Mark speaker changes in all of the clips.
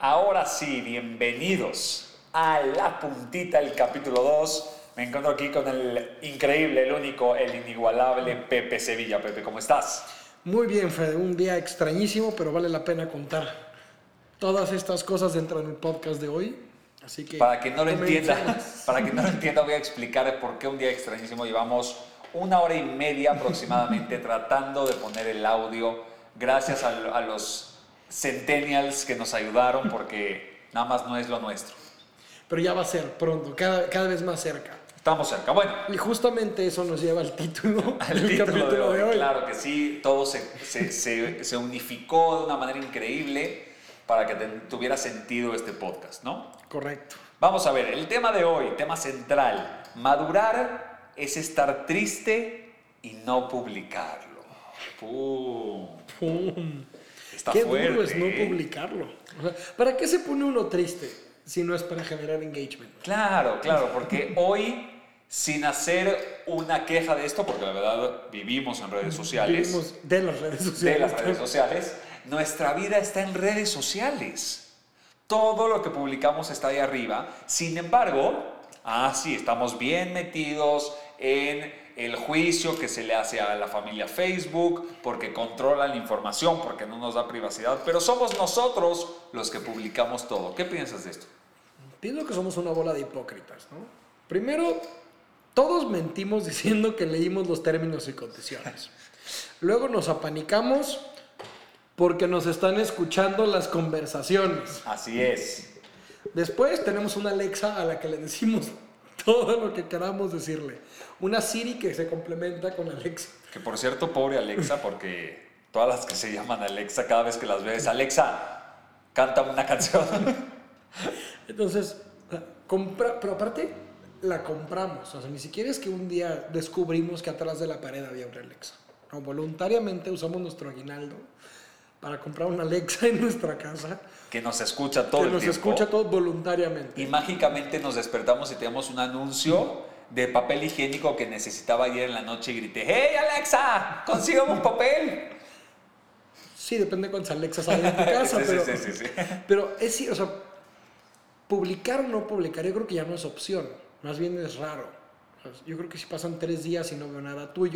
Speaker 1: Ahora sí, bienvenidos a la puntita del capítulo 2. Me encuentro aquí con el increíble, el único, el inigualable Pepe Sevilla. Pepe, ¿cómo estás?
Speaker 2: Muy bien, Fred. Un día extrañísimo, pero vale la pena contar todas estas cosas dentro del podcast de hoy. Así que
Speaker 1: para que no lo entienda, para que no lo entienda, voy a explicar por qué un día extrañísimo. Llevamos una hora y media aproximadamente tratando de poner el audio. Gracias a, a los centennials que nos ayudaron porque nada más no es lo nuestro.
Speaker 2: Pero ya va a ser pronto, cada, cada vez más cerca.
Speaker 1: Estamos cerca. Bueno,
Speaker 2: Y justamente eso nos lleva al título
Speaker 1: al
Speaker 2: del
Speaker 1: título
Speaker 2: capítulo
Speaker 1: de hoy, claro que sí, todo se, se, se- se unificó de una manera increíble para que tuviera sentido este podcast, ¿no?
Speaker 2: Correcto.
Speaker 1: Vamos a ver, el tema de hoy, tema central, madurar es estar triste y no publicarlo. ¡Pum!
Speaker 2: Pum.
Speaker 1: Está
Speaker 2: Qué
Speaker 1: fuerte.
Speaker 2: duro es no publicarlo. O sea, ¿Para qué se pone uno triste si no es para generar engagement?
Speaker 1: Claro, claro, porque hoy, sin hacer una queja de esto, porque la verdad vivimos en redes sociales,
Speaker 2: Vivimos de las redes sociales.
Speaker 1: de las redes sociales, nuestra vida está en redes sociales. Todo lo que publicamos está ahí arriba. Sin embargo, ah, sí, estamos bien metidos en el juicio que se le hace a la familia Facebook, porque controla la información, porque no nos da privacidad, pero somos nosotros los que publicamos todo. ¿Qué piensas de esto?
Speaker 2: Pienso que somos una bola de hipócritas, ¿no? Primero, todos mentimos diciendo que leímos los términos y condiciones. Luego nos apanicamos porque nos están escuchando las conversaciones.
Speaker 1: Así es.
Speaker 2: Después tenemos una Alexa a la que le decimos todo lo que queramos decirle. Una Siri que se complementa con Alexa.
Speaker 1: Que por cierto, pobre Alexa, porque todas las que se llaman Alexa, cada vez que las ves, Alexa, cántame una canción.
Speaker 2: Entonces, compra, pero aparte la compramos. O sea, ni siquiera es que un día descubrimos que atrás de la pared había una Alexa. No, voluntariamente usamos nuestro aguinaldo para comprar una Alexa en nuestra casa
Speaker 1: que nos escucha todo
Speaker 2: que
Speaker 1: el
Speaker 2: nos
Speaker 1: tiempo.
Speaker 2: escucha todo voluntariamente.
Speaker 1: Y mágicamente nos despertamos y tenemos un anuncio de papel higiénico que necesitaba ayer en la noche y grité, ¡Hey Alexa! ¡Consígame un papel!
Speaker 2: Sí, depende de cuántas Alexas hay en tu casa,
Speaker 1: Sí,
Speaker 2: pero,
Speaker 1: sí,
Speaker 2: pero es sí, o sea, publicar o no publicar, yo creo que ya no es opción, más bien es raro. O sea, Yo creo que si pasan tres días y no veo nada, tú y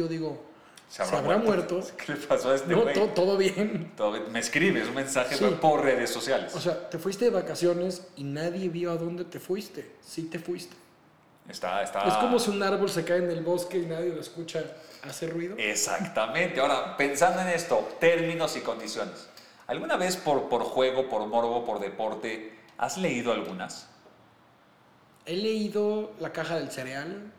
Speaker 2: yo digo, ¿se habrá, muerto?
Speaker 1: ¿Qué le pasó a este
Speaker 2: No,
Speaker 1: güey?
Speaker 2: to- todo bien.
Speaker 1: Todo. Me escribes un mensaje
Speaker 2: Sí.
Speaker 1: por redes sociales.
Speaker 2: O sea, te fuiste de vacaciones y nadie vio a dónde te fuiste. Sí te fuiste.
Speaker 1: está, está...
Speaker 2: Es como si un árbol se cae en el bosque y nadie lo escucha, hace ruido.
Speaker 1: Exactamente. Ahora, pensando en esto, términos y condiciones. ¿Alguna vez por, por juego, por morbo, por deporte, has leído algunas?
Speaker 2: He leído la caja del cereal,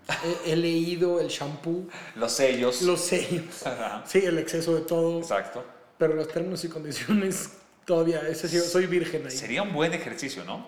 Speaker 2: he, he leído el shampoo,
Speaker 1: Los sellos.
Speaker 2: los sellos,
Speaker 1: Ajá.
Speaker 2: sí, el exceso de todo,
Speaker 1: Exacto.
Speaker 2: pero los términos y condiciones todavía, ese soy virgen ahí.
Speaker 1: Sería un buen ejercicio, ¿no?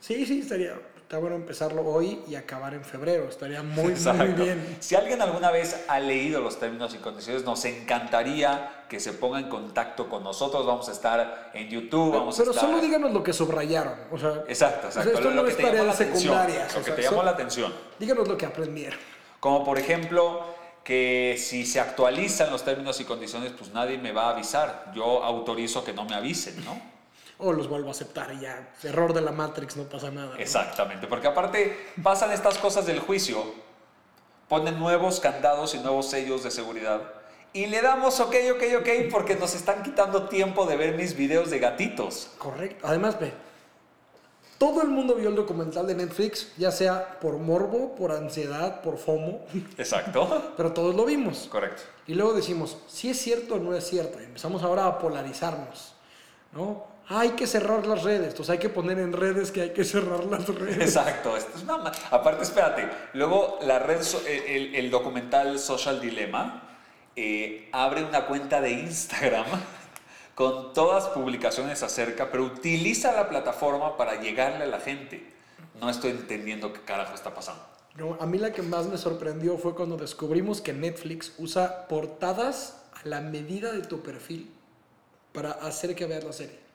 Speaker 2: Sí, sí, estaría, está bueno empezarlo hoy y acabar en febrero, estaría muy, muy
Speaker 1: Exacto.
Speaker 2: bien.
Speaker 1: Si alguien alguna vez ha leído los términos y condiciones, nos encantaría que se ponga en contacto con nosotros. Vamos a estar en YouTube, vamos
Speaker 2: Pero
Speaker 1: a estar...
Speaker 2: solo díganos lo que subrayaron, o sea,
Speaker 1: Exacto,
Speaker 2: o sea,
Speaker 1: exacto.
Speaker 2: esto
Speaker 1: lo,
Speaker 2: no
Speaker 1: lo que
Speaker 2: es
Speaker 1: te llamó
Speaker 2: tarea
Speaker 1: la
Speaker 2: de
Speaker 1: atención.
Speaker 2: secundarias,
Speaker 1: Lo que te llamó la atención.
Speaker 2: díganos lo que aprendieron.
Speaker 1: Como por ejemplo que si se actualizan los términos y condiciones, pues nadie me va a avisar. Yo autorizo que no me avisen, ¿no?
Speaker 2: O los vuelvo a aceptar y ya, error de la Matrix, no pasa nada. ¿no?
Speaker 1: Exactamente, porque aparte pasan estas cosas del juicio, ponen nuevos candados y nuevos sellos de seguridad y le damos ok, ok, ok porque nos están quitando tiempo de ver mis videos de gatitos.
Speaker 2: Correcto. Además, ve, todo el mundo vio el documental de Netflix, ya sea por morbo, por ansiedad, por FOMO,
Speaker 1: Exacto.
Speaker 2: pero todos lo vimos.
Speaker 1: Correcto.
Speaker 2: Y luego decimos, si es cierto o no es cierto. Y empezamos ahora a polarizarnos, ¿no? Hay que cerrar las redes, entonces hay que poner en redes que hay que cerrar las redes.
Speaker 1: Exacto. Esto es una Aparte, espérate, luego la red, so- el- el documental Social Dilemma eh, abre una cuenta de Instagram con todas publicaciones acerca, pero utiliza la plataforma para llegarle a la gente. No estoy entendiendo qué carajo está pasando.
Speaker 2: No, a mí la que más me sorprendió fue cuando descubrimos que Netflix usa portadas a la medida de tu perfil para hacer que veas la serie.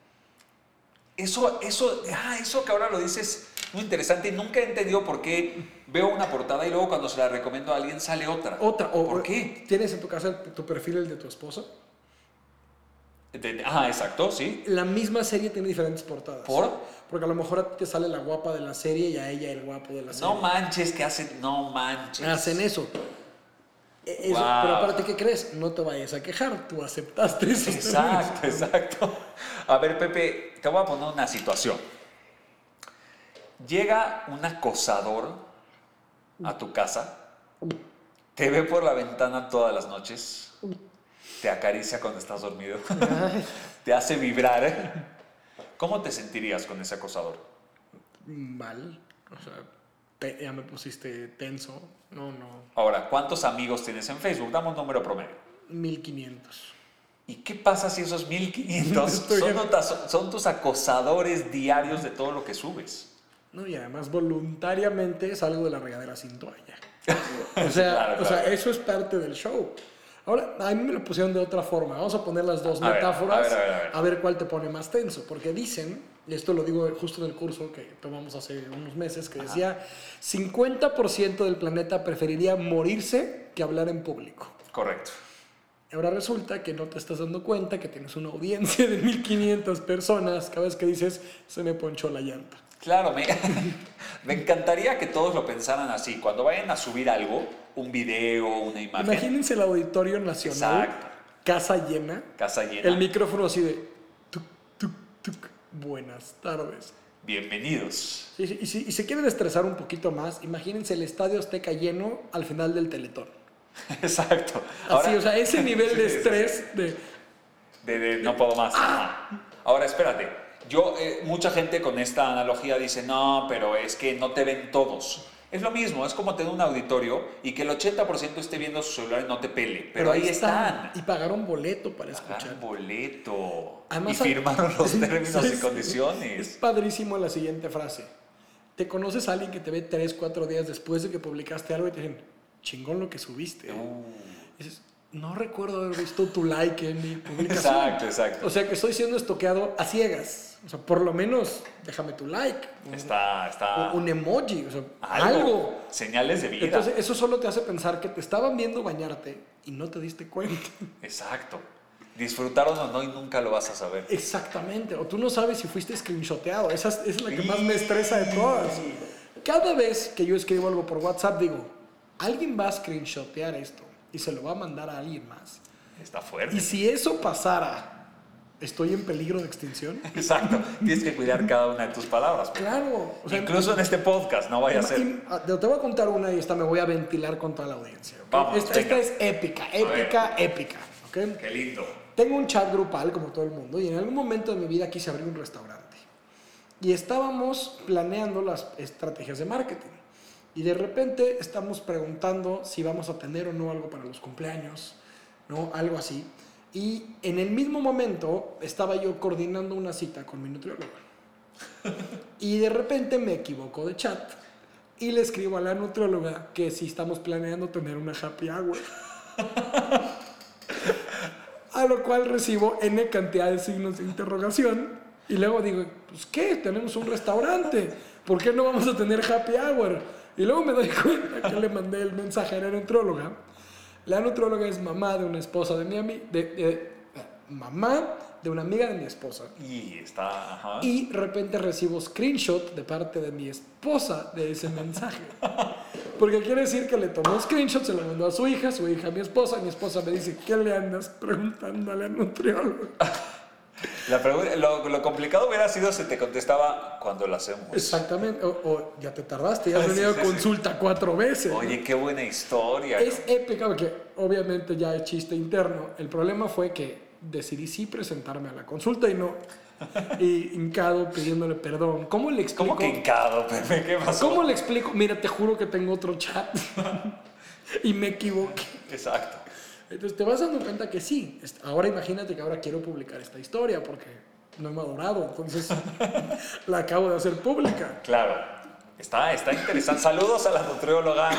Speaker 1: Eso, eso, ah, eso que ahora lo dices muy interesante. Nunca he entendido por qué veo una portada y luego cuando se la recomiendo a alguien sale otra.
Speaker 2: Otra, o,
Speaker 1: ¿Por qué?
Speaker 2: ¿Tienes en tu casa tu perfil el de tu esposa?
Speaker 1: Ah, exacto, sí.
Speaker 2: La misma serie tiene diferentes portadas.
Speaker 1: ¿Por?
Speaker 2: Porque a lo mejor a ti te sale la guapa de la serie y a ella el guapo de la serie.
Speaker 1: No manches, que hacen, no manches.
Speaker 2: Hacen eso. E- eso-
Speaker 1: Wow.
Speaker 2: Pero aparte, ¿qué crees? No te vayas a quejar, tú aceptaste eso.
Speaker 1: Exacto, exacto. A ver, Pepe, te voy a poner una situación. Llega un acosador a tu casa, te ve por la ventana todas las noches, te acaricia cuando estás dormido, te hace vibrar. ¿Cómo te sentirías con ese acosador?
Speaker 2: Mal. O sea, te- ya me pusiste tenso. No, no.
Speaker 1: Ahora, ¿cuántos amigos tienes en Facebook? Dame un número promedio.
Speaker 2: 1500.
Speaker 1: ¿Y qué pasa si esos 1500
Speaker 2: Estoy
Speaker 1: son, notas- son tus acosadores diarios de todo lo que subes?
Speaker 2: No, y además voluntariamente salgo de la regadera sin toalla. O sea,
Speaker 1: Claro,
Speaker 2: o sea,
Speaker 1: claro.
Speaker 2: eso es parte del show. Ahora, a mí me lo pusieron de otra forma. Vamos a poner las dos
Speaker 1: A ver,
Speaker 2: metáforas
Speaker 1: a ver, a ver, a ver.
Speaker 2: cuál te pone más tenso. Porque dicen, y esto lo digo justo en el curso que tomamos hace unos meses, que decía, 50% del planeta preferiría morirse que hablar en público.
Speaker 1: Correcto.
Speaker 2: Ahora resulta que no te estás dando cuenta que tienes una audiencia de 1500 personas cada vez que dices, se me ponchó la llanta.
Speaker 1: Claro, me, me encantaría que todos lo pensaran así. Cuando vayan a subir algo, un video, una imagen,
Speaker 2: Imagínense el Auditorio Nacional,
Speaker 1: Exacto.
Speaker 2: casa llena,
Speaker 1: casa llena,
Speaker 2: el micrófono así de tuc, tuc, tuc, buenas tardes.
Speaker 1: bienvenidos.
Speaker 2: Sí, sí, Y si, y si quieren estresar un poquito más, imagínense el Estadio Azteca lleno al final del Teletón.
Speaker 1: Exacto.
Speaker 2: Así, o sea, ese nivel de estrés de...
Speaker 1: De, de no puedo más. Ajá. Ahora, espérate. Yo, eh, mucha gente con esta analogía dice, no, pero es que no te ven todos. Es lo mismo, es como tener un auditorio y que el 80% esté viendo su celular y no te pele. Pero, ahí están.
Speaker 2: Y pagaron boleto para
Speaker 1: Pagaron
Speaker 2: escuchar.
Speaker 1: boleto.
Speaker 2: Además,
Speaker 1: y firmaron los términos y
Speaker 2: sí. Es
Speaker 1: condiciones.
Speaker 2: padrísimo la siguiente frase. Te conoces a alguien que te ve 3, 4 días después de que publicaste algo y te dicen, chingón lo que subiste.
Speaker 1: Uh,
Speaker 2: dices, no recuerdo haber visto tu like en mi publicación.
Speaker 1: exacto, exacto.
Speaker 2: O sea que estoy siendo estoqueado a ciegas. O sea, por lo menos déjame tu like.
Speaker 1: Está, está.
Speaker 2: Un emoji. O sea,
Speaker 1: algo.
Speaker 2: algo.
Speaker 1: Señales de vida.
Speaker 2: Entonces, eso solo te hace pensar que te estaban viendo bañarte y no te diste cuenta.
Speaker 1: Exacto. Disfrutaron o no y nunca lo vas a saber.
Speaker 2: Exactamente. O tú no sabes si fuiste screenshoteado. Esa es, esa es la que más me estresa de todas. Cada vez que yo escribo algo por WhatsApp, digo, alguien va a screenshotear esto y se lo va a mandar a alguien más.
Speaker 1: Está fuerte.
Speaker 2: Y si eso pasara, ¿estoy en peligro de extinción?
Speaker 1: Exacto. Tienes que cuidar cada una de tus palabras.
Speaker 2: Claro. O sea,
Speaker 1: Incluso en este podcast, no vaya a ser.
Speaker 2: te voy a contar una y esta me voy a ventilar con toda la audiencia. ¿ok?
Speaker 1: Vamos,
Speaker 2: esta, esta es épica, épica, épica. ¿ok?
Speaker 1: Qué lindo.
Speaker 2: Tengo un chat grupal como todo el mundo y en algún momento de mi vida quise abrir un restaurante. Y estábamos planeando las estrategias de marketing. Y de repente estamos preguntando si vamos a tener o no algo para los cumpleaños, ¿no? Algo así. Y en el mismo momento estaba yo coordinando una cita con mi nutrióloga. Y de repente me equivoco de chat y le escribo a la nutrióloga que si estamos planeando tener una happy hour. A lo cual recibo N cantidad de signos de interrogación. Y luego digo, pues qué, tenemos un restaurante. ¿Por qué no vamos a tener happy hour? Y luego me doy cuenta que le mandé el mensaje a la nutróloga. La nutróloga es mamá de una esposa de mi amiga, de, de- mamá de una amiga de mi esposa.
Speaker 1: Y está. Ajá.
Speaker 2: Y de repente recibo screenshot de parte de mi esposa de ese mensaje. Porque quiere decir que le tomó screenshot, se lo mandó a su hija, su hija a mi esposa. Mi esposa me dice, ¿qué le andas preguntando a la nutrióloga?
Speaker 1: La pregunta- lo, lo complicado hubiera sido si te contestaba cuando lo hacemos.
Speaker 2: Exactamente. O, o ya te tardaste, ya has venido
Speaker 1: sí,
Speaker 2: a
Speaker 1: sí.
Speaker 2: consulta cuatro veces. ¿no?
Speaker 1: Oye, qué buena historia.
Speaker 2: Es épica porque obviamente ya es chiste interno. El problema fue que decidí sí presentarme a la consulta y no. Y hincado pidiéndole perdón. ¿Cómo le explico?
Speaker 1: ¿Cómo que hincado, Pepe? ¿Qué pasó?
Speaker 2: ¿Cómo le explico? Mira, te juro que tengo otro chat. y me equivoqué.
Speaker 1: Exacto.
Speaker 2: Entonces te vas dando cuenta que sí. Ahora imagínate que ahora quiero publicar esta historia porque no he madurado. Entonces la acabo de hacer pública.
Speaker 1: Claro. Está, está interesante. Saludos a la nutrióloga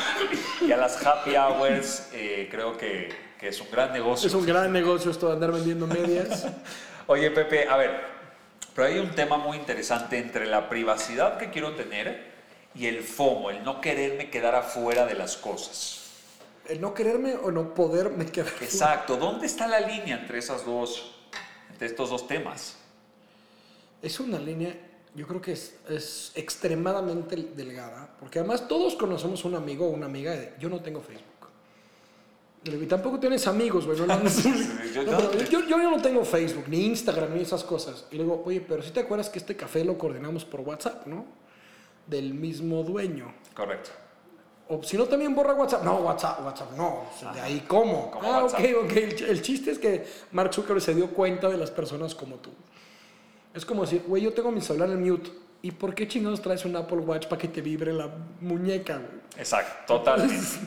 Speaker 1: y a las happy hours. Eh, creo que, que es un gran negocio.
Speaker 2: Es un gran negocio esto de andar vendiendo medias.
Speaker 1: Oye, Pepe, a ver, pero hay un tema muy interesante entre la privacidad que quiero tener y el FOMO, el no quererme quedar afuera de las cosas.
Speaker 2: El no quererme o no poderme quedar.
Speaker 1: Exacto, ¿dónde está la línea entre esas dos, de estos dos temas.
Speaker 2: Es una línea, yo creo que es, es extremadamente delgada, porque además todos conocemos un amigo o una amiga de, yo no tengo Facebook. Y tampoco tienes amigos, güey. No,
Speaker 1: yo-
Speaker 2: yo, no tengo Facebook, ni Instagram, ni esas cosas. Y le digo, oye, pero si te acuerdas que este café lo coordinamos por WhatsApp, ¿no? Del mismo dueño.
Speaker 1: Correcto.
Speaker 2: O si no, también borra WhatsApp. No, WhatsApp, WhatsApp, no. De ahí, ¿cómo?
Speaker 1: Como
Speaker 2: ah,
Speaker 1: WhatsApp.
Speaker 2: ok, ok. El, el chiste es que Mark Zuckerberg se dio cuenta de las personas como tú. Es como decir, güey, yo tengo mi celular en mute. ¿Y por qué chingados traes un Apple Watch para que te vibre la muñeca, güey?
Speaker 1: Exacto, totalmente.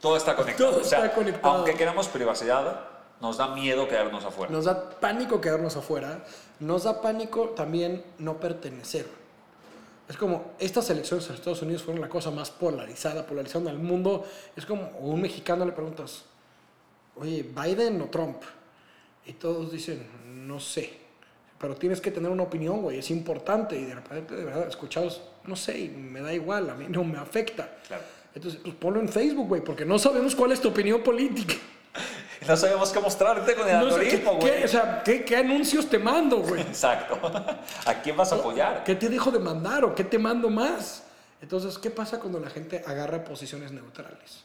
Speaker 1: Todo está conectado.
Speaker 2: Todo
Speaker 1: O sea,
Speaker 2: está conectado.
Speaker 1: Aunque queramos privacidad, nos da miedo quedarnos afuera.
Speaker 2: Nos da pánico quedarnos afuera. Nos da pánico también no pertenecer. Es como, estas elecciones en Estados Unidos fueron la cosa más polarizada, polarizando al mundo. Es como, a un mexicano le preguntas, oye, ¿Biden o Trump? Y todos dicen, no sé. Pero tienes que tener una opinión, güey, es importante. Y de repente, de verdad, escuchados, no sé, y me da igual, a mí no me afecta.
Speaker 1: Claro.
Speaker 2: Entonces, pues ponlo en Facebook, güey, porque no sabemos cuál es tu opinión política.
Speaker 1: No sabemos qué mostrarte con el
Speaker 2: No sé, ¿qué,
Speaker 1: algoritmo,
Speaker 2: qué-
Speaker 1: güey.
Speaker 2: o sea, ¿qué, qué anuncios te mando, güey?
Speaker 1: Exacto. ¿A quién vas a apoyar?
Speaker 2: ¿Qué te dejo de mandar o qué te mando más? Entonces, ¿qué pasa cuando la gente agarra posiciones neutrales?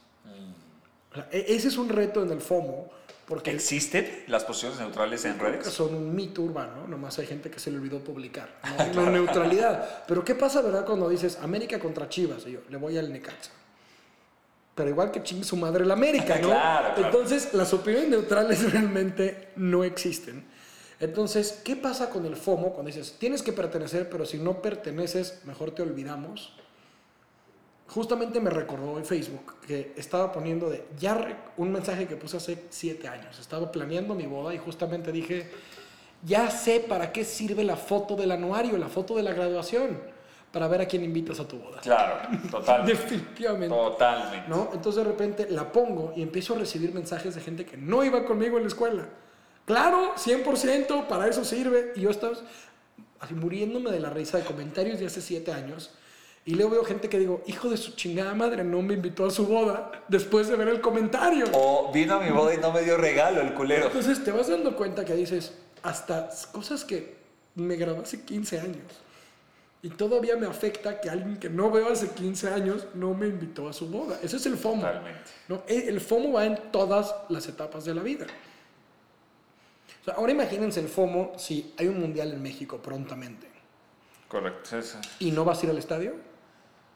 Speaker 2: O sea, e- ese es un reto en el FOMO, porque
Speaker 1: ¿Existen las posiciones neutrales en redes?
Speaker 2: son un mito urbano, nomás hay gente que se le olvidó publicar. No, no neutralidad. Pero ¿qué pasa, verdad, cuando dices América contra Chivas? Y yo, le voy al Necaxa. Pero igual que chingue su madre el América, ¿no?
Speaker 1: Claro, claro.
Speaker 2: Entonces, las opiniones neutrales realmente no existen. Entonces, ¿qué pasa con el FOMO cuando dices, tienes que pertenecer, pero si no perteneces, mejor te olvidamos? Justamente me recordó en Facebook que estaba poniendo de ya un mensaje que puse hace siete años. Estaba planeando mi boda y justamente dije, ya sé para qué sirve la foto del anuario, la foto de la graduación, para ver a quién invitas a tu boda.
Speaker 1: Claro, totalmente.
Speaker 2: Definitivamente.
Speaker 1: Totalmente.
Speaker 2: ¿no? Entonces de repente la pongo y empiezo a recibir mensajes de gente que no iba conmigo en la escuela. Claro, 100%, para eso sirve. Y yo estaba así muriéndome de la risa de comentarios de hace siete años. Y luego veo gente que digo, hijo de su chingada madre, no me invitó a su boda después de ver el comentario.
Speaker 1: O vino a mi boda y no me dio regalo el culero.
Speaker 2: Entonces te vas dando cuenta que dices, hasta cosas que me grabé hace 15 años. Y todavía me afecta que alguien que no veo hace 15 años no me invitó a su boda. Ese es el FOMO.
Speaker 1: Totalmente.
Speaker 2: ¿no? El el FOMO va en todas las etapas de la vida. O sea, ahora imagínense el FOMO si hay un mundial en México prontamente
Speaker 1: Correcto.
Speaker 2: y no vas a ir al estadio.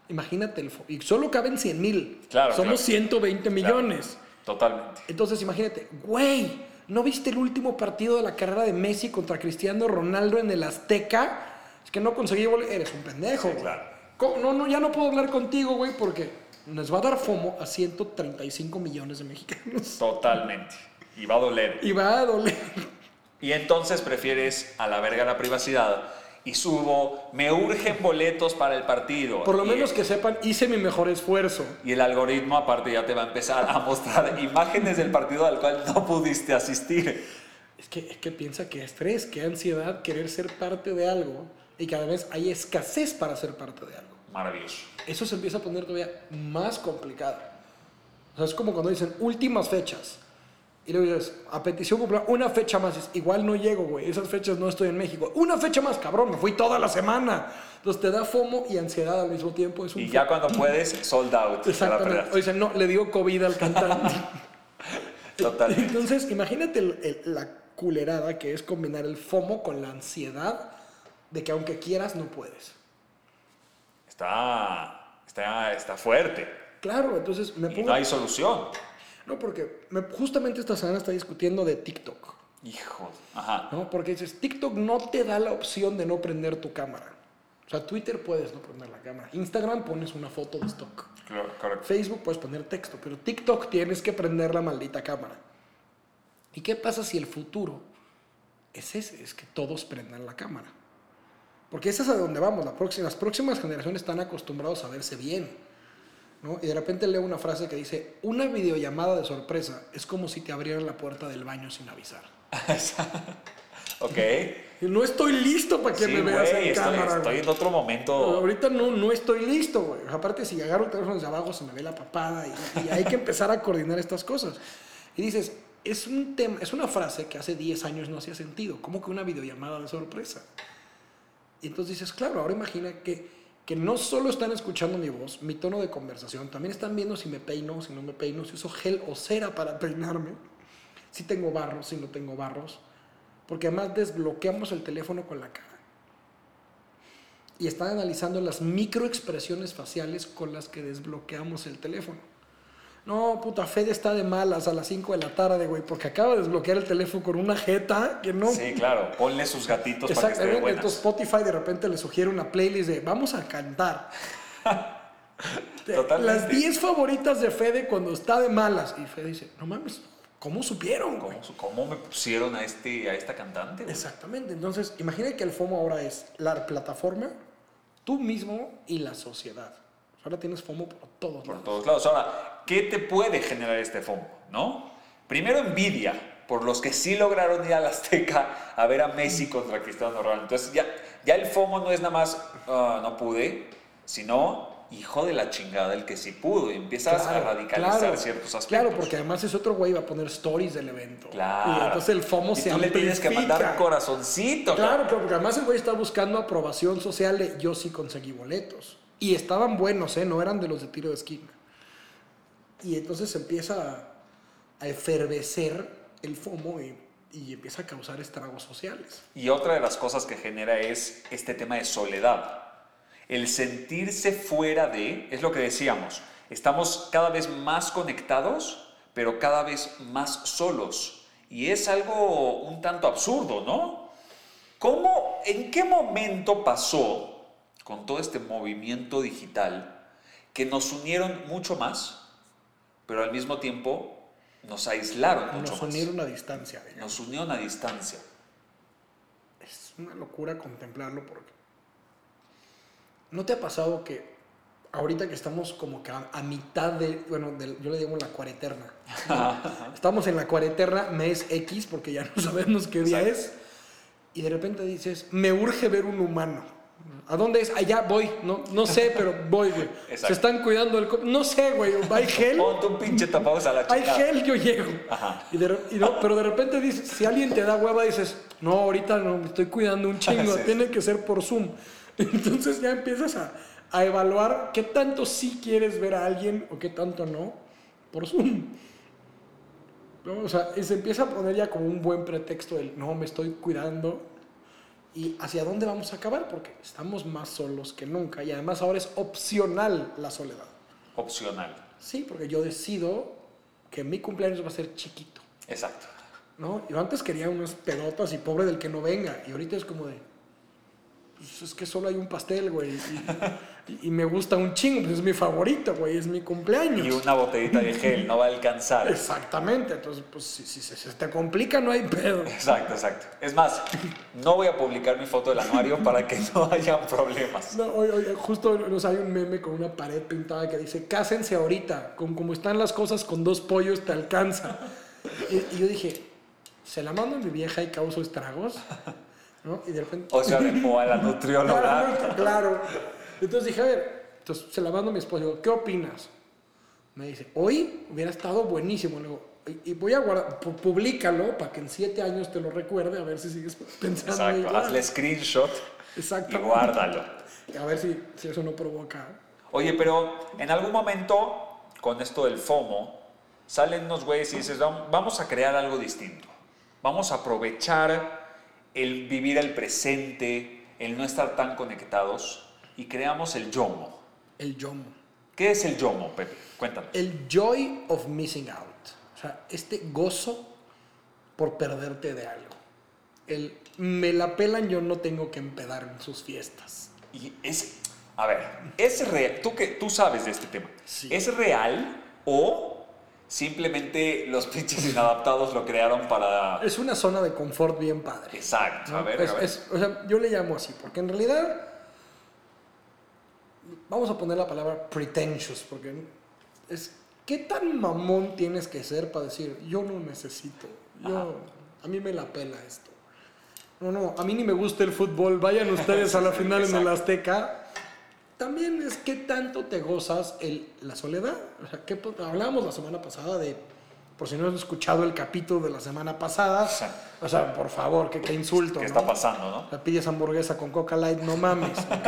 Speaker 2: Imagínate el FOMO. Y solo caben 100 mil.
Speaker 1: Claro,
Speaker 2: Somos
Speaker 1: claro.
Speaker 2: 120 millones.
Speaker 1: Totalmente.
Speaker 2: Entonces imagínate, güey, ¿no viste el último partido de la carrera de Messi contra Cristiano Ronaldo en el Azteca? Es que no conseguí volver. Eres un pendejo,
Speaker 1: Sí, claro.
Speaker 2: No, no, ya no puedo hablar contigo, güey, porque nos va a dar FOMO a 135 millones de mexicanos.
Speaker 1: Totalmente. Y va a doler.
Speaker 2: Y va a doler.
Speaker 1: Y entonces prefieres a la verga la privacidad y subo, me urgen boletos para el partido.
Speaker 2: Por lo
Speaker 1: Y-
Speaker 2: menos que sepan, hice mi mejor esfuerzo.
Speaker 1: Y el algoritmo aparte ya te va a empezar a mostrar imágenes del partido al cual no pudiste asistir.
Speaker 2: Es que, es que piensa que estrés, que ansiedad, querer ser parte de algo y cada vez hay escasez para ser parte de algo.
Speaker 1: Maravilloso.
Speaker 2: eso se empieza a poner todavía más complicado. O sea, es como cuando dicen últimas fechas. Y luego dices, a petición popular, una fecha más. Dices, igual no llego, güey. Esas fechas no estoy en México. Una fecha más, cabrón, me fui toda la semana. Entonces te da FOMO y ansiedad al mismo tiempo. Es un
Speaker 1: Y ya cuando puedes, sold out.
Speaker 2: Exactamente. O dicen, no, le dio COVID al cantante.
Speaker 1: Totalmente.
Speaker 2: Entonces, imagínate el- el- la culerada que es combinar el FOMO con la ansiedad de que aunque quieras, no puedes.
Speaker 1: Está, está, está fuerte.
Speaker 2: Claro, entonces me
Speaker 1: Y
Speaker 2: pongo...
Speaker 1: no hay solución.
Speaker 2: No, porque me- justamente esta semana está discutiendo de TikTok,
Speaker 1: Hijo. Ajá.
Speaker 2: ¿no? Porque dices, TikTok no te da la opción de no prender tu cámara. O sea, Twitter puedes no prender la cámara. Instagram pones una foto de stock.
Speaker 1: Claro, correcto.
Speaker 2: Facebook puedes poner texto, pero TikTok tienes que prender la maldita cámara. ¿Y qué pasa si el futuro es ese? Es que todos prendan la cámara. Porque ese es a donde vamos. La próxima, las próximas generaciones están acostumbrados a verse bien. ¿no? Y de repente leo una frase que dice, una videollamada de sorpresa es como si te abrieran la puerta del baño sin avisar.
Speaker 1: ok.
Speaker 2: No estoy listo para que
Speaker 1: Sí,
Speaker 2: me veas
Speaker 1: güey,
Speaker 2: en
Speaker 1: estoy,
Speaker 2: cámara.
Speaker 1: estoy en otro momento.
Speaker 2: Ahorita no, no estoy listo, güey. Aparte, si agarro el teléfono de abajo, se me ve la papada y, y hay que empezar a coordinar estas cosas. Y dices, es un tema, es una frase que hace 10 años no hacía sentido, como que una videollamada de sorpresa. Y entonces dices, claro, ahora imagina que, que no solo están escuchando mi voz, mi tono de conversación, también están viendo si me peino, si no me peino, si uso gel o cera para peinarme, si tengo barros, si no tengo barros, porque además desbloqueamos el teléfono con la cara. Y están analizando las microexpresiones faciales con las que desbloqueamos el teléfono. No, puta, Fede está de malas a las 5 de la tarde, güey, porque acaba de desbloquear el teléfono con una jeta que no.
Speaker 1: Sí, claro, ponle sus gatitos para que esté
Speaker 2: Exactamente,
Speaker 1: buenas.
Speaker 2: entonces Spotify de repente le sugiere una playlist de vamos a cantar.
Speaker 1: Totalmente.
Speaker 2: Las 10 favoritas de Fede cuando está de malas. Y Fede dice, no mames, ¿cómo supieron? güey?"
Speaker 1: ¿Cómo, cómo me pusieron a, este, a esta cantante? güey?
Speaker 2: Exactamente, entonces imagina que el FOMO ahora es la plataforma, tú mismo y la sociedad. Ahora tienes FOMO por todos
Speaker 1: Por
Speaker 2: lados.
Speaker 1: todos lados. Ahora, ¿qué te puede generar este FOMO? ¿No? Primero, envidia por los que sí lograron ir al Azteca a ver a Messi contra Cristiano Ronaldo. Entonces, ya, ya el FOMO no es nada más, "Ah, no pude, sino, hijo de la chingada, el que sí pudo. Y empiezas a radicalizar
Speaker 2: claro,
Speaker 1: ciertos aspectos.
Speaker 2: Claro, porque además es otro güey va a poner stories del evento.
Speaker 1: Claro.
Speaker 2: Y entonces el FOMO
Speaker 1: y
Speaker 2: se
Speaker 1: tú le tienes que mandar un corazoncito.
Speaker 2: Claro, pero porque además el güey está buscando aprobación social de yo sí conseguí boletos. Y estaban buenos, ¿eh? No eran de los de tiro de esquina. Y entonces empieza a, efervecer el FOMO y, y empieza a causar estragos sociales.
Speaker 1: Y otra de las cosas que genera es este tema de soledad. El sentirse fuera de, es lo que decíamos, estamos cada vez más conectados, pero cada vez más solos. Y es algo un tanto absurdo, ¿no? ¿Cómo, en qué momento pasó con todo este movimiento digital que nos unieron mucho más, pero al mismo tiempo nos aislaron mucho
Speaker 2: Nos
Speaker 1: más?
Speaker 2: unieron a distancia. digamos.
Speaker 1: Nos unieron a distancia.
Speaker 2: Es una locura contemplarlo porque... ¿No te ha pasado que ahorita que estamos como que a, a mitad de, bueno, del- yo le digo la cuareterna. estamos en la cuareterna mes X porque ya no sabemos qué día
Speaker 1: Exacto.
Speaker 2: es. Y de repente dices, me urge ver un humano. ¿A dónde es? Allá voy. No, no sé, pero voy, güey.
Speaker 1: Exacto.
Speaker 2: Se están cuidando el... No sé, güey. ¿Hay gel?
Speaker 1: Ponte un pinche tapabocas a la
Speaker 2: Hay
Speaker 1: chingada.
Speaker 2: gel, yo llego.
Speaker 1: Ajá.
Speaker 2: Y de y no, pero de repente dices, si alguien te da hueva, dices, no, ahorita no, me estoy cuidando un chingo,
Speaker 1: sí.
Speaker 2: tiene que ser por Zoom. Entonces ya empiezas a, a evaluar qué tanto sí quieres ver a alguien o qué tanto no por Zoom. ¿No? O sea, y se empieza a poner ya como un buen pretexto del, no, me estoy cuidando. ¿Y hacia dónde vamos a acabar? Porque estamos más solos que nunca. Y además ahora es opcional la soledad.
Speaker 1: Opcional.
Speaker 2: Sí, porque yo decido que mi cumpleaños va a ser chiquito,
Speaker 1: Exacto.
Speaker 2: ¿no? Yo antes quería unas pedotas y pobre del que no venga, y ahorita es como de, pues es que solo hay un pastel, güey, y, y- y me gusta un chingo, pues es mi favorito, güey, es mi cumpleaños.
Speaker 1: Y una botellita de gel no va a alcanzar.
Speaker 2: Exactamente, entonces, pues si, si se, se te complica, no hay pedo.
Speaker 1: Exacto, exacto. Es más, no voy a publicar mi foto del anuario para que no hayan problemas.
Speaker 2: No, oye, oye, justo nos hay un meme con una pared pintada que dice, cásense ahorita, con como están las cosas con dos pollos te alcanza. Y, y yo dije, ¿se la mando a mi vieja y causo estragos? ¿No? Y de repente...
Speaker 1: O sea, o a la nutrióloga.
Speaker 2: Claro, claro. Entonces dije, a ver, entonces se la mando a mi esposo, digo, ¿qué opinas? Me dice, hoy hubiera estado buenísimo. Le digo, y, y voy a guardar, públicalo para que en siete años te lo recuerde, a ver si sigues pensando
Speaker 1: Exacto.
Speaker 2: igual.
Speaker 1: Hazle screenshot y guárdalo.
Speaker 2: A ver si, si eso no provoca.
Speaker 1: Oye, pero en algún momento, con esto del FOMO, salen unos güeyes y dices, "Vam- vamos a crear algo distinto. Vamos a aprovechar el vivir el presente, el no estar tan conectados y creamos el YOMO.
Speaker 2: El yomo.
Speaker 1: ¿Qué es el YOMO, Pepe? Cuéntanos.
Speaker 2: El joy of missing out. O sea, este gozo por perderte de algo. El me la pelan, yo no tengo que empedar en sus fiestas.
Speaker 1: Y es, a ver, ¿es real? ¿Tú, que, tú sabes de este tema.
Speaker 2: Sí.
Speaker 1: ¿Es real o simplemente los pinches inadaptados lo crearon para...
Speaker 2: Es una zona de confort bien padre.
Speaker 1: Exacto,
Speaker 2: ¿no?
Speaker 1: a ver,
Speaker 2: Es-
Speaker 1: a ver.
Speaker 2: es- o sea, yo le llamo así, porque en realidad vamos a poner la palabra pretentious, porque es qué tan mamón tienes que ser para decir yo no necesito, yo a mí me la pela esto. No, no, a mí ni me gusta el fútbol, vayan ustedes a la final en el. Azteca. También es qué tanto te gozas el, la soledad. O sea, ¿qué hablábamos la semana pasada de Por si no has escuchado el capítulo de la semana pasada, o sea, por favor, que qué insulto.
Speaker 1: ¿Qué
Speaker 2: ¿no?
Speaker 1: está pasando, no?
Speaker 2: Sea, pides hamburguesa con Coca Light, no mames. ¿ok?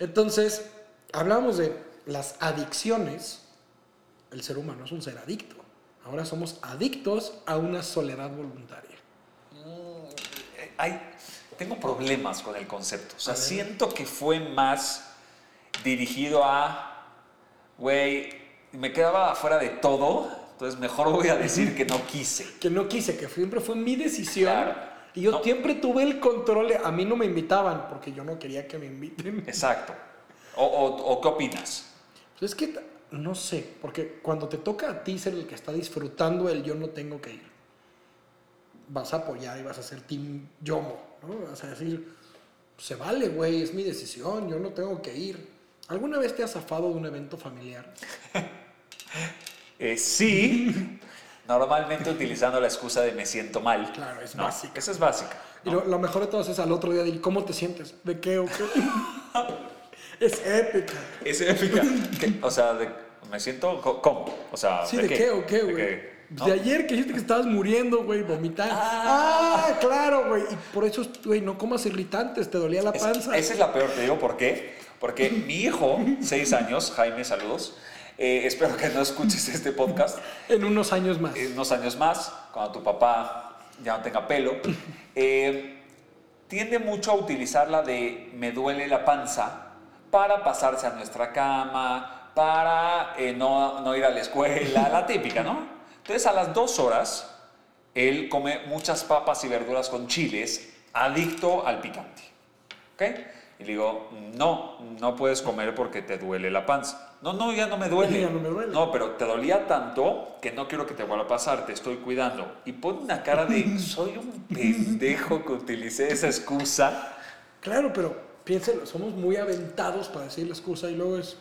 Speaker 2: Entonces, hablamos de las adicciones. El ser humano es un ser adicto. Ahora somos adictos a una soledad voluntaria.
Speaker 1: Eh, hay- tengo problemas con el concepto. O sea, siento que fue más dirigido a, güey, me quedaba afuera de todo, entonces mejor voy a decir que no quise.
Speaker 2: Que no quise, que siempre fue mi decisión.
Speaker 1: Claro.
Speaker 2: Y yo
Speaker 1: No.
Speaker 2: siempre tuve el control. de- A mí no me invitaban porque yo no quería que me inviten.
Speaker 1: Exacto. O, o- o qué opinas?
Speaker 2: Pues es que no sé, porque cuando te toca a ti ser el que está disfrutando el yo no tengo que ir, vas a apoyar y vas a ser team yomo, ¿no? Vas a decir, se vale, güey, es mi decisión, yo no tengo que ir. ¿Alguna vez te has zafado de un evento familiar?
Speaker 1: Eh, sí, normalmente utilizando la excusa de me siento mal.
Speaker 2: Claro, es
Speaker 1: ¿no?
Speaker 2: básica.
Speaker 1: Esa es básica.
Speaker 2: Y lo, lo mejor de todo es al otro día decir, ¿cómo te sientes? ¿De qué o qué? es épica.
Speaker 1: Es épica. ¿Qué? O sea, de- me siento ¿cómo? O sea,
Speaker 2: Sí, ¿de, qué, o qué,
Speaker 1: ¿De
Speaker 2: güey? De ayer que dijiste que estabas muriendo, güey, vomitar. Ah, claro, güey. Y por eso, güey, no comas irritantes, te dolía la
Speaker 1: Es-
Speaker 2: panza.
Speaker 1: esa es la peor, te digo por qué. Porque mi hijo, seis años, Jaime, saludos. eh, espero que no escuches este podcast
Speaker 2: En unos años más.
Speaker 1: en unos años más, cuando tu papá ya no tenga pelo. eh, tiende mucho a utilizar la de me duele la panza para pasarse a nuestra cama, para eh, no, no ir a la escuela, la típica, ¿no? Entonces a las dos horas él come muchas papas y verduras con chiles, adicto al picante. ¿Ok? Y le digo, no, no puedes comer porque te duele la panza. No, no, ya no me duele.
Speaker 2: Ya no me duele.
Speaker 1: No, pero te dolía tanto que no quiero que te vuelva a pasar, te estoy cuidando. Y pone una cara de, soy un pendejo que utilicé esa excusa.
Speaker 2: Claro, pero piénselo, somos muy aventados para decir la excusa y luego es,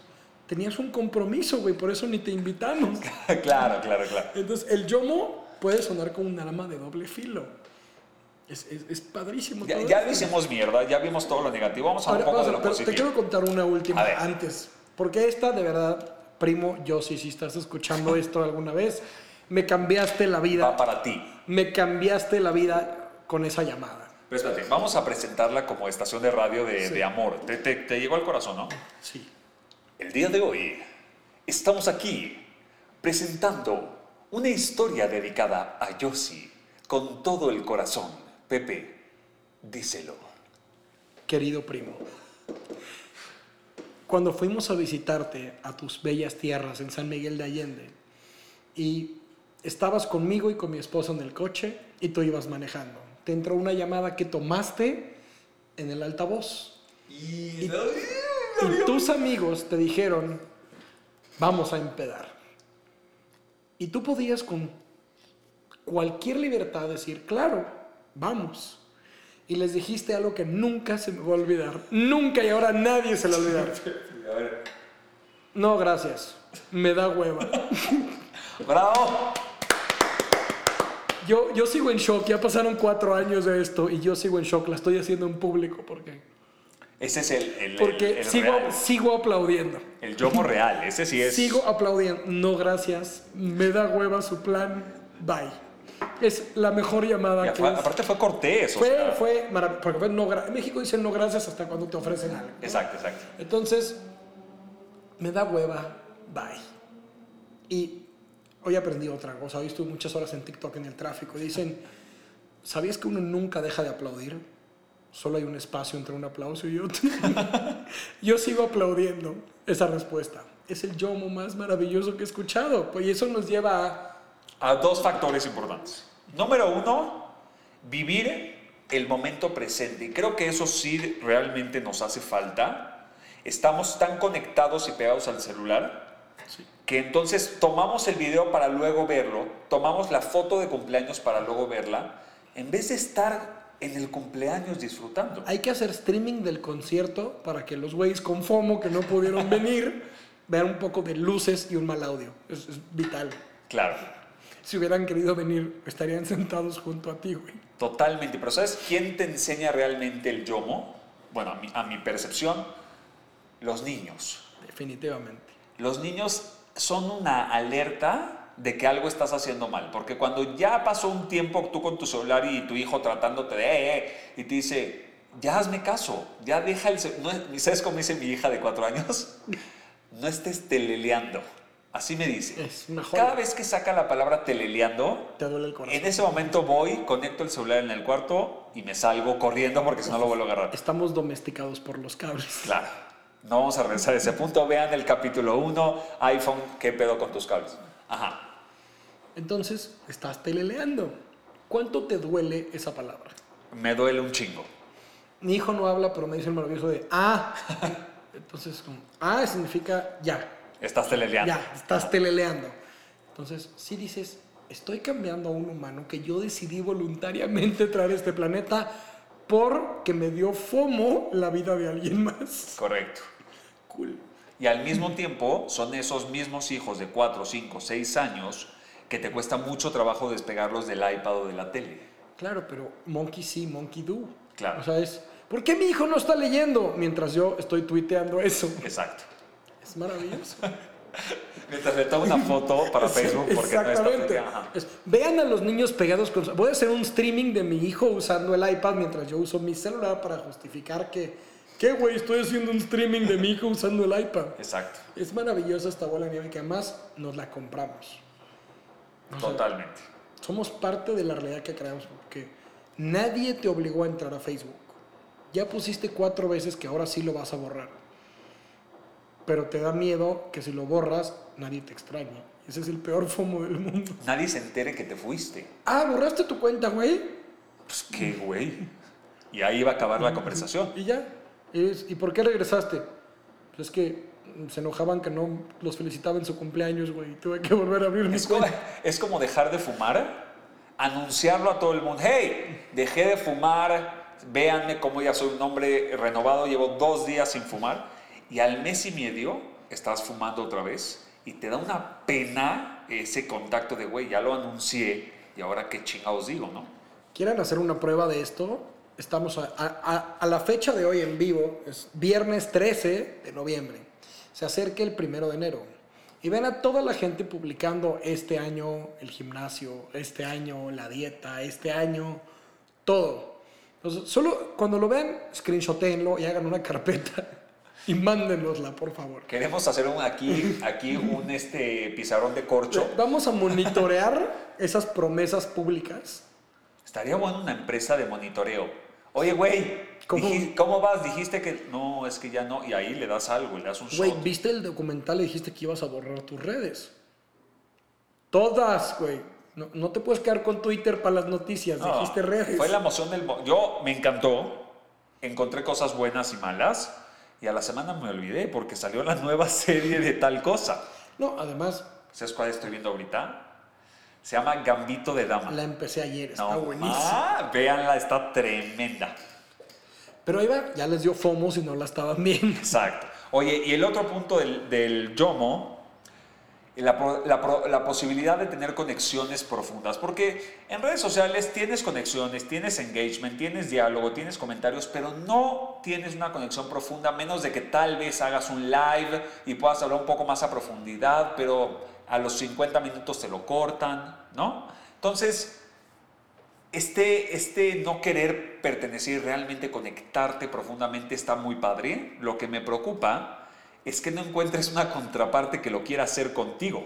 Speaker 2: tenías un compromiso, güey, por eso ni te invitamos.
Speaker 1: claro, claro, claro.
Speaker 2: Entonces, el yomo puede sonar como un arma de doble filo. Es, es, es padrísimo.
Speaker 1: Ya,
Speaker 2: todo
Speaker 1: ya lo hicimos mierda, ya vimos todo lo negativo, vamos a un poco
Speaker 2: vamos
Speaker 1: de lo
Speaker 2: pero te
Speaker 1: positivo.
Speaker 2: quiero contar una última antes. Porque esta, de verdad, primo, yo sí, si estás escuchando esto alguna vez, me cambiaste la
Speaker 1: Va
Speaker 2: vida.
Speaker 1: para ti.
Speaker 2: Me cambiaste la vida con esa llamada.
Speaker 1: Pero espérate, vamos a presentarla como estación de radio de,
Speaker 2: Sí.
Speaker 1: de amor. Te, te- te llegó al corazón, ¿no?
Speaker 2: Sí.
Speaker 1: El día de hoy estamos aquí presentando una historia dedicada a Yossi con todo el corazón. Pepe, díselo.
Speaker 2: Querido primo, cuando fuimos a visitarte a tus bellas tierras en San Miguel de Allende y estabas conmigo y con mi esposo en el coche y tú ibas manejando, te entró una llamada que tomaste en el altavoz
Speaker 1: Y,
Speaker 2: y tus amigos te dijeron, vamos a empedar. Y tú podías con cualquier libertad decir, claro, vamos. Y les dijiste algo que nunca se me va a olvidar. Nunca y ahora nadie se lo va a olvidar.
Speaker 1: A ver.
Speaker 2: No, gracias. Me da hueva.
Speaker 1: ¡Bravo!
Speaker 2: Yo, yo sigo en shock. Ya pasaron cuatro años de esto y yo sigo en shock. La estoy haciendo en público porque,
Speaker 1: Ese es el, el,
Speaker 2: porque
Speaker 1: el- el
Speaker 2: sigo,
Speaker 1: real.
Speaker 2: sigo aplaudiendo.
Speaker 1: El yomo real, ese sí es.
Speaker 2: Sigo aplaudiendo. No, gracias. Me da hueva su plan. Bye. Es la mejor llamada que
Speaker 1: fue-
Speaker 2: es.
Speaker 1: aparte fue cortés. o
Speaker 2: Fue,
Speaker 1: sea.
Speaker 2: fue maravilloso. Porque fue no México dicen no gracias hasta cuando te ofrecen algo.
Speaker 1: Exacto, exacto.
Speaker 2: Entonces, me da hueva. Bye. Y hoy aprendí otra cosa. Hoy estuve muchas horas en TikTok en el tráfico. y Dicen, ¿sabías que uno nunca deja de aplaudir? Solo hay un espacio entre un aplauso y otro. Yo sigo aplaudiendo esa respuesta. Es el yomo más maravilloso que he escuchado. Pues y eso nos lleva a...
Speaker 1: A dos factores importantes. Número uno, vivir el momento presente. Y creo que eso sí realmente nos hace falta. Estamos tan conectados y pegados al celular que entonces tomamos el video para luego verlo, tomamos la foto de cumpleaños para luego verla, en vez de estar en el cumpleaños disfrutando.
Speaker 2: Hay que hacer streaming del concierto para que los güeyes con FOMO que no pudieron venir vean un poco de luces y un mal audio. Es, es vital.
Speaker 1: Claro,
Speaker 2: Si hubieran querido venir, estarían sentados junto a ti, güey.
Speaker 1: totalmente. Pero ¿sabes quién te enseña realmente el yomo? Bueno, a mi, a mi percepción, los niños.
Speaker 2: Definitivamente.
Speaker 1: Los niños son una alerta de que algo estás haciendo mal. Porque cuando ya pasó un tiempo tú con tu celular y tu hijo tratándote de, eh, eh", y te dice, ya hazme caso, ya deja el... No, ¿Sabes cómo dice mi hija de cuatro años? No estés teleleando. Así me dice.
Speaker 2: Es una joya.
Speaker 1: Cada vez que saca la palabra teleleando,
Speaker 2: Te duele el corazón.
Speaker 1: en ese momento voy, conecto el celular en el cuarto y me salgo corriendo porque si no lo vuelvo a agarrar.
Speaker 2: Estamos domesticados por los cables.
Speaker 1: Claro. No vamos a regresar a ese punto. Vean el capítulo 1, iPhone, ¿qué pedo con tus cables? Ajá.
Speaker 2: Entonces, estás teleleando. ¿Cuánto te duele esa palabra?
Speaker 1: Me duele un chingo.
Speaker 2: Mi hijo no habla, pero me dice el maravilloso de ah. Entonces, como, ah significa ya.
Speaker 1: Estás teleleando.
Speaker 2: Ya, estás teleleando. Entonces, si dices, estoy cambiando a un humano que yo decidí voluntariamente traer a este planeta porque me dio FOMO la vida de alguien más.
Speaker 1: Correcto.
Speaker 2: Cool.
Speaker 1: Y al mismo tiempo son esos mismos hijos de 4, 5, 6 años que te cuesta mucho trabajo despegarlos del iPad o de la tele.
Speaker 2: Claro, pero monkey see, monkey do.
Speaker 1: Claro.
Speaker 2: O sea, es, ¿por qué mi hijo no está leyendo mientras yo estoy tuiteando eso?
Speaker 1: Exacto.
Speaker 2: Es maravilloso.
Speaker 1: Mientras le tomo una foto para Facebook porque no está
Speaker 2: Exactamente.
Speaker 1: Ajá.
Speaker 2: Es- vean a los niños pegados con... Voy a hacer un streaming de mi hijo usando el iPad mientras yo uso mi celular para justificar que... ¿Qué, güey? Estoy haciendo un streaming de mi hijo usando el iPad.
Speaker 1: Exacto.
Speaker 2: Es maravillosa esta bola de nieve que además nos la compramos. O sea,
Speaker 1: Totalmente.
Speaker 2: somos parte de la realidad que creamos porque nadie te obligó a entrar a Facebook. Ya pusiste cuatro veces que ahora sí lo vas a borrar. Pero te da miedo que si lo borras, nadie te extrañe. Ese es el peor FOMO del mundo.
Speaker 1: Nadie se entere que te fuiste.
Speaker 2: Ah, borraste tu cuenta, güey.
Speaker 1: Pues qué güey. Y ahí va a acabar la conversación.
Speaker 2: Y ya. Y, es- ¿Y por qué regresaste? Pues es que se enojaban que no los felicitaba en su cumpleaños, güey. Tuve que volver a abrir mi
Speaker 1: Es como,
Speaker 2: cuenta.
Speaker 1: es como dejar de fumar, anunciarlo a todo el mundo. Hey, dejé de fumar, véanme cómo ya soy un hombre renovado, llevo dos días sin fumar. Y al mes y medio estás fumando otra vez y te da una pena ese contacto de, güey, ya lo anuncié y ahora qué chingados digo, ¿no?
Speaker 2: ¿Quieren hacer una prueba de esto? Estamos a, a- a- la fecha de hoy en vivo, es viernes 13 de noviembre. Se acerca el primero de enero. Y ven a toda la gente publicando este año el gimnasio, este año la dieta, este año todo. Solo cuando lo vean, screenshotenlo y hagan una carpeta y mándenosla, por favor.
Speaker 1: Queremos hacer un, aquí, aquí un este, pizarrón de corcho.
Speaker 2: Vamos a monitorear esas promesas públicas.
Speaker 1: Estaría bueno una empresa de monitoreo. Oye, güey,
Speaker 2: ¿Cómo?
Speaker 1: ¿cómo vas? Dijiste que no, es que ya no. Y ahí le das algo, le das un
Speaker 2: Güey. ¿viste el documental y dijiste que ibas a borrar tus redes? Todas, güey. No, no te puedes quedar con Twitter para las noticias,
Speaker 1: No,
Speaker 2: dijiste redes.
Speaker 1: Fue la emoción del... Yo me encantó, encontré cosas buenas y malas, y a la semana me olvidé porque salió la nueva serie de tal cosa.
Speaker 2: No, además,
Speaker 1: ¿Sabes cuál estoy viendo ahorita? Se llama Gambito de Dama.
Speaker 2: la empecé ayer, está
Speaker 1: No,
Speaker 2: buenísima.
Speaker 1: ah, véanla, está tremenda.
Speaker 2: Pero ahí va, ya les dio FOMO si no la estaban viendo.
Speaker 1: Exacto. Oye, y el otro punto del, del YOMO, la, posibilidad de tener conexiones profundas, porque en redes sociales tienes conexiones, tienes engagement, tienes diálogo, tienes comentarios, pero no tienes una conexión profunda, menos de que tal vez hagas un live y puedas hablar un poco más a profundidad, pero a los 50 minutos te lo cortan, ¿no? Entonces, este, este no querer pertenecer y realmente conectarte profundamente está muy padre. Lo que me preocupa es que no encuentres una contraparte que lo quiera hacer contigo.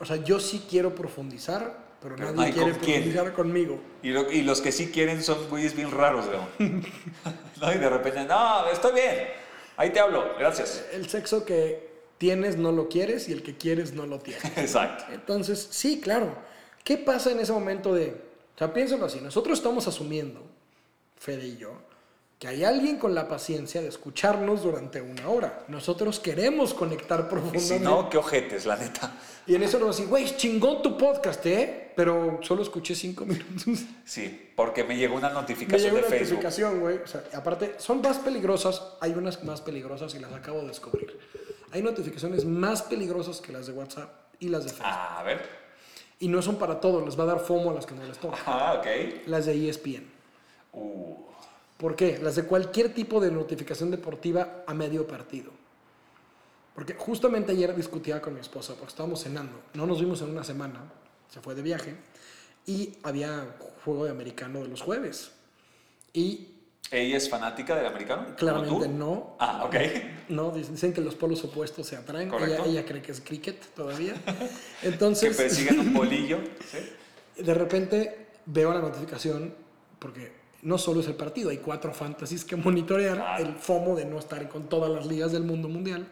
Speaker 2: O sea, yo sí quiero profundizar, pero,
Speaker 1: Pero
Speaker 2: nadie quiere
Speaker 1: con quién.
Speaker 2: profundizar conmigo.
Speaker 1: Y, lo- y los que sí quieren son güeyes bien raros, León. ¿No? Y de repente, no, estoy bien. Ahí te hablo, gracias.
Speaker 2: El sexo que tienes no lo quieres y el que quieres no lo tienes.
Speaker 1: Exacto.
Speaker 2: Entonces, sí, claro. ¿Qué pasa en ese momento de... O sea, piénsalo así. Nosotros estamos asumiendo, Fede y yo, que hay alguien con la paciencia de escucharnos durante una hora. Nosotros queremos conectar
Speaker 1: Y
Speaker 2: profundamente.
Speaker 1: si no, qué ojetes, la neta.
Speaker 2: Y en eso nos dicen, güey, chingón tu podcast, ¿eh? Pero solo escuché cinco minutos.
Speaker 1: Sí, porque me llegó una
Speaker 2: Me
Speaker 1: notificación
Speaker 2: llegó
Speaker 1: de
Speaker 2: una
Speaker 1: Facebook.
Speaker 2: notificación, güey. O sea, aparte, son más peligrosas. Hay unas más peligrosas y las acabo de descubrir. Hay notificaciones más peligrosas que las de WhatsApp y las de Facebook.
Speaker 1: Ah, a ver.
Speaker 2: Y no son para todos, les va a dar FOMO a las que no les toca.
Speaker 1: Ah, ok.
Speaker 2: Las de ESPN.
Speaker 1: Uh,
Speaker 2: ¿Por qué? Las de cualquier tipo de notificación deportiva a medio partido. Porque justamente ayer discutía con mi esposa, porque estábamos cenando. No nos vimos en una semana, se fue de viaje, y había juego de americano de los jueves. Y
Speaker 1: ¿Ella es fanática del americano? ¿Como
Speaker 2: claramente no.
Speaker 1: Ah, ok.
Speaker 2: No, dicen que los polos opuestos se atraen. Ella,
Speaker 1: Correcto.
Speaker 2: ella cree que es cricket todavía.
Speaker 1: Que
Speaker 2: Entonces,
Speaker 1: persiguen un bolillo. ¿sí?
Speaker 2: de repente veo la notificación, porque no solo es el partido, hay cuatro fantasies que monitorear,
Speaker 1: Claro.
Speaker 2: el FOMO de no estar con todas las ligas del mundo mundial.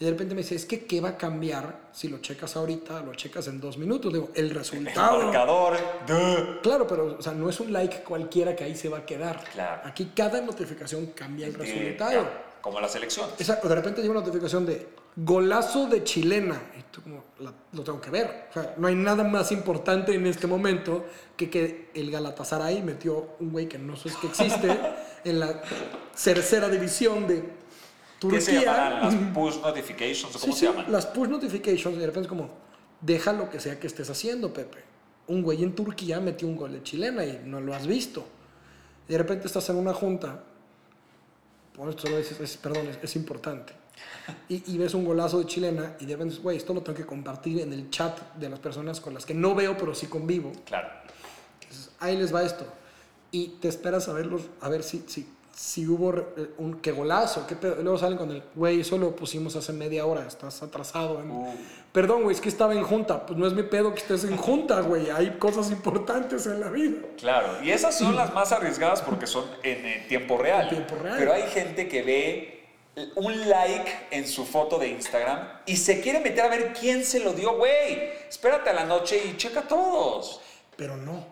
Speaker 2: Y de repente me dice, es que ¿qué va a cambiar si lo checas ahorita, lo checas en dos minutos? Digo, el
Speaker 1: El
Speaker 2: resultado.
Speaker 1: marcador. duh.
Speaker 2: Claro, pero o sea, no es un like cualquiera que ahí se va a quedar.
Speaker 1: Claro.
Speaker 2: Aquí cada notificación cambia el resultado.
Speaker 1: claro, como la selección.
Speaker 2: Exacto, de repente llega una notificación de golazo de chilena. Y tú como, "La- lo tengo que ver. O sea, no hay nada más importante en este momento que que el Galatasaray metió un güey que no sé que existe en la tercera división de
Speaker 1: ¿Qué se llamarán?
Speaker 2: Turquía.
Speaker 1: Las push notifications cómo
Speaker 2: Sí,
Speaker 1: se
Speaker 2: sí,
Speaker 1: llaman?
Speaker 2: Las push notifications, y de repente es como, deja lo que sea que estés haciendo, Pepe. Un güey en Turquía metió un gol de chilena y no lo has visto. Y de repente estás en una junta, por esto es, es- perdón, es, es importante. Y, y ves un golazo de chilena y de repente güey, esto lo tengo que compartir en el chat de las personas con las que no veo, pero sí convivo.
Speaker 1: Claro.
Speaker 2: Dices, ahí les va esto. Y te esperas a verlos, a ver si, si, si hubo eh, un qué golazo, qué pedo. Y luego salen con el, güey, eso lo pusimos hace media hora, estás atrasado. en-
Speaker 1: Uh.
Speaker 2: Perdón, güey, es que estaba en junta. Pues no es mi pedo que estés en junta, güey. Hay cosas importantes en la vida.
Speaker 1: Claro, y esas son las más arriesgadas porque son en, eh, tiempo real.
Speaker 2: En tiempo real.
Speaker 1: Pero hay gente que ve un like en su foto de Instagram y se quiere meter a ver quién se lo dio, güey. Espérate a la noche y checa todos.
Speaker 2: Pero no,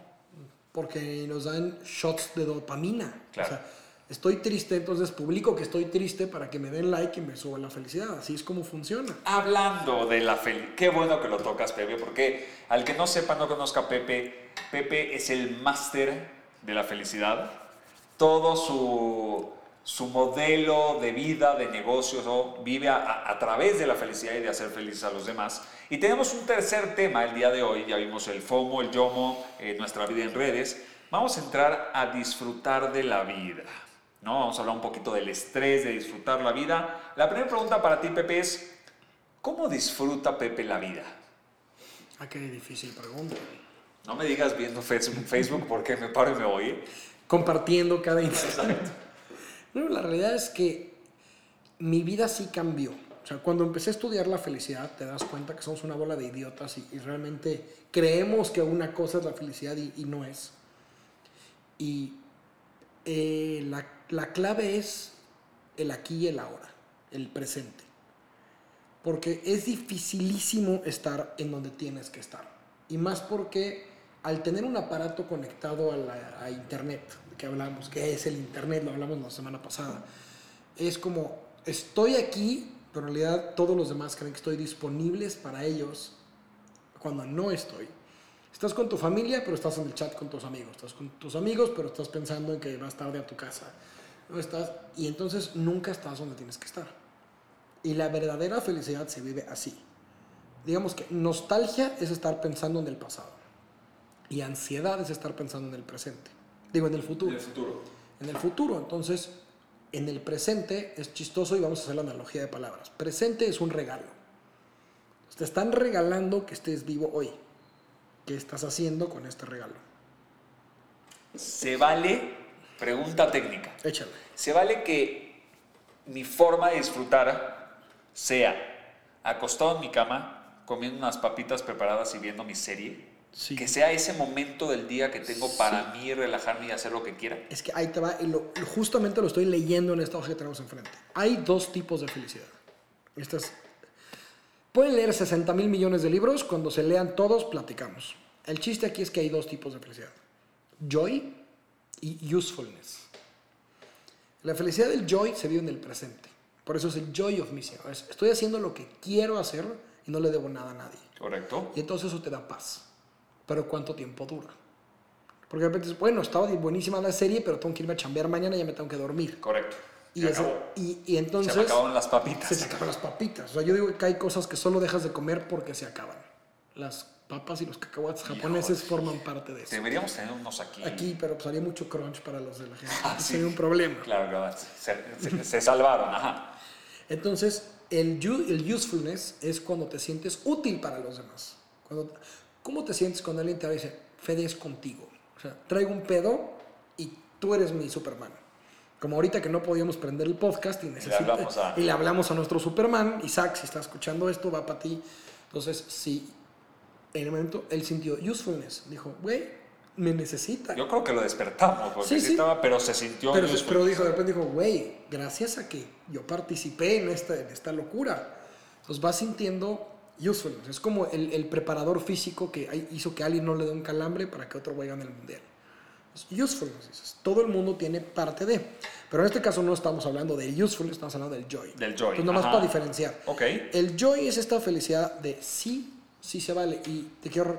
Speaker 2: porque nos dan shots de dopamina.
Speaker 1: Claro.
Speaker 2: O sea, estoy triste, entonces publico que estoy triste para que me den like y me suba la felicidad. Así es como funciona.
Speaker 1: Hablando de la felicidad, qué bueno que lo tocas, Pepe, porque al que no sepa, no conozca a Pepe, Pepe es el máster de la felicidad. Todo su, su modelo de vida, de negocios, ¿no? vive a, a través de la felicidad y de hacer felices a los demás. Y tenemos un tercer tema el día de hoy, ya vimos el FOMO, el YOMO, eh, nuestra vida en redes. Vamos a entrar a disfrutar de la vida. ¿no? Vamos a hablar un poquito del estrés, de disfrutar la vida. La primera pregunta para ti, Pepe, es, ¿cómo disfruta Pepe la vida?
Speaker 2: Ah, qué difícil pregunta.
Speaker 1: No me digas viendo Facebook, porque me paro y me voy. ¿eh?
Speaker 2: Compartiendo cada instante. No, la realidad es que mi vida sí cambió. O sea, cuando empecé a estudiar la felicidad, te das cuenta que somos una bola de idiotas y, y realmente creemos que una cosa es la felicidad y, y no es. Y eh, la, la clave es el aquí y el ahora, el presente. Porque es dificilísimo estar en donde tienes que estar. Y más porque al tener un aparato conectado a, la- a Internet, que hablamos, que es el Internet, lo hablamos la semana pasada, es como, estoy aquí, pero en realidad todos los demás creen que estoy disponibles para ellos cuando no estoy. Estás con tu familia, pero estás en el chat con tus amigos. Estás con tus amigos, pero estás pensando en que vas tarde a tu casa. No estás, y entonces nunca estás donde tienes que estar. Y la verdadera felicidad se vive así. Digamos que nostalgia es estar pensando en el pasado. Y ansiedad es estar pensando en el presente. Digo, en el futuro.
Speaker 1: futuro.
Speaker 2: En el futuro. Entonces, en el presente es chistoso y vamos a hacer la analogía de palabras. Presente es un regalo. Te están regalando que estés vivo hoy. ¿Qué estás haciendo con este regalo?
Speaker 1: ¿Se vale, pregunta técnica,
Speaker 2: Échale.
Speaker 1: ¿se vale que mi forma de disfrutar sea acostado en mi cama, comiendo unas papitas preparadas y viendo mi serie?
Speaker 2: Sí.
Speaker 1: Que sea ese momento del día que tengo para mí relajarme y hacer lo que quiera.
Speaker 2: Es que ahí te va, y lo- justamente lo estoy leyendo en esta hoja que tenemos enfrente. Hay dos tipos de felicidad. Estas, pueden leer 60 mil millones de libros, cuando se lean todos platicamos. El chiste aquí es que hay dos tipos de felicidad. Joy y usefulness. La felicidad del joy se vive en el presente. Por eso es el joy of missing. Es, estoy haciendo lo que quiero hacer y no le debo nada a nadie.
Speaker 1: ¿Correcto?
Speaker 2: Y entonces eso te da paz. Pero ¿cuánto tiempo dura? Porque de repente bueno, estaba buenísima la serie, pero tengo que irme a chambear mañana y ya me tengo que dormir.
Speaker 1: Correcto.
Speaker 2: Y,
Speaker 1: Se
Speaker 2: ese- y, y entonces
Speaker 1: Se me acabaron las
Speaker 2: se
Speaker 1: papitas.
Speaker 2: te acaban las papitas. O sea, yo digo que hay cosas que solo dejas de comer porque se acaban. Las papas y los cacahuates japoneses forman parte de eso.
Speaker 1: Deberíamos tener unos aquí.
Speaker 2: Aquí, pero pues haría mucho crunch para los de la gente.
Speaker 1: Ah, sí.
Speaker 2: Sería un problema.
Speaker 1: Claro, claro. Se, se- se salvaron, ajá.
Speaker 2: Entonces, El, el usefulness es cuando te sientes útil para los demás. Cuando, ¿Cómo te sientes cuando alguien te y dice, Fede es contigo? O sea, traigo un pedo y tú eres mi Superman. Como ahorita que no podíamos prender el podcast y, necesita-
Speaker 1: hablamos a-
Speaker 2: y le hablamos a nuestro Superman, Isaac, si está escuchando esto, va para ti. Entonces, sí, en el momento él sintió usefulness. Dijo, güey, me necesita.
Speaker 1: Yo creo que lo despertamos, porque
Speaker 2: Sí,
Speaker 1: sí,
Speaker 2: sí.
Speaker 1: estaba, pero se sintió
Speaker 2: Pero,
Speaker 1: useful.
Speaker 2: pero dijo, de repente dijo, güey, gracias a que yo participé en esta, en esta locura. Entonces vas sintiendo usefulness. Es como el, el preparador físico que hizo que alguien no le dé un calambre para que otro vaya en el mundial. Es usefulness. Todo el mundo tiene parte de. Pero en este caso no estamos hablando del usefulness, estamos hablando del joy.
Speaker 1: Del joy,
Speaker 2: Entonces, nomás
Speaker 1: ajá.
Speaker 2: para diferenciar.
Speaker 1: Ok.
Speaker 2: El joy es esta felicidad de sí, sí se vale. Y te quiero,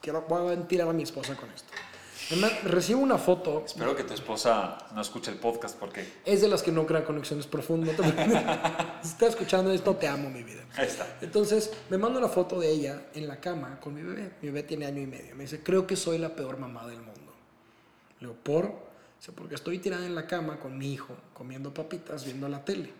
Speaker 2: quiero voy a tirar a mi esposa con esto. Además, recibo una foto
Speaker 1: Espero que tu esposa no escuche el podcast porque
Speaker 2: es de las que no crea conexiones profundas. Si estás escuchando esto, te amo, mi vida.
Speaker 1: ahí está.
Speaker 2: Entonces, me manda una foto de ella en la cama con mi bebé. Mi bebé tiene año y medio. Me dice, creo que soy la peor mamá del mundo. Le digo, ¿por? Dice, porque estoy tirada en la cama con mi hijo, comiendo papitas, viendo la tele.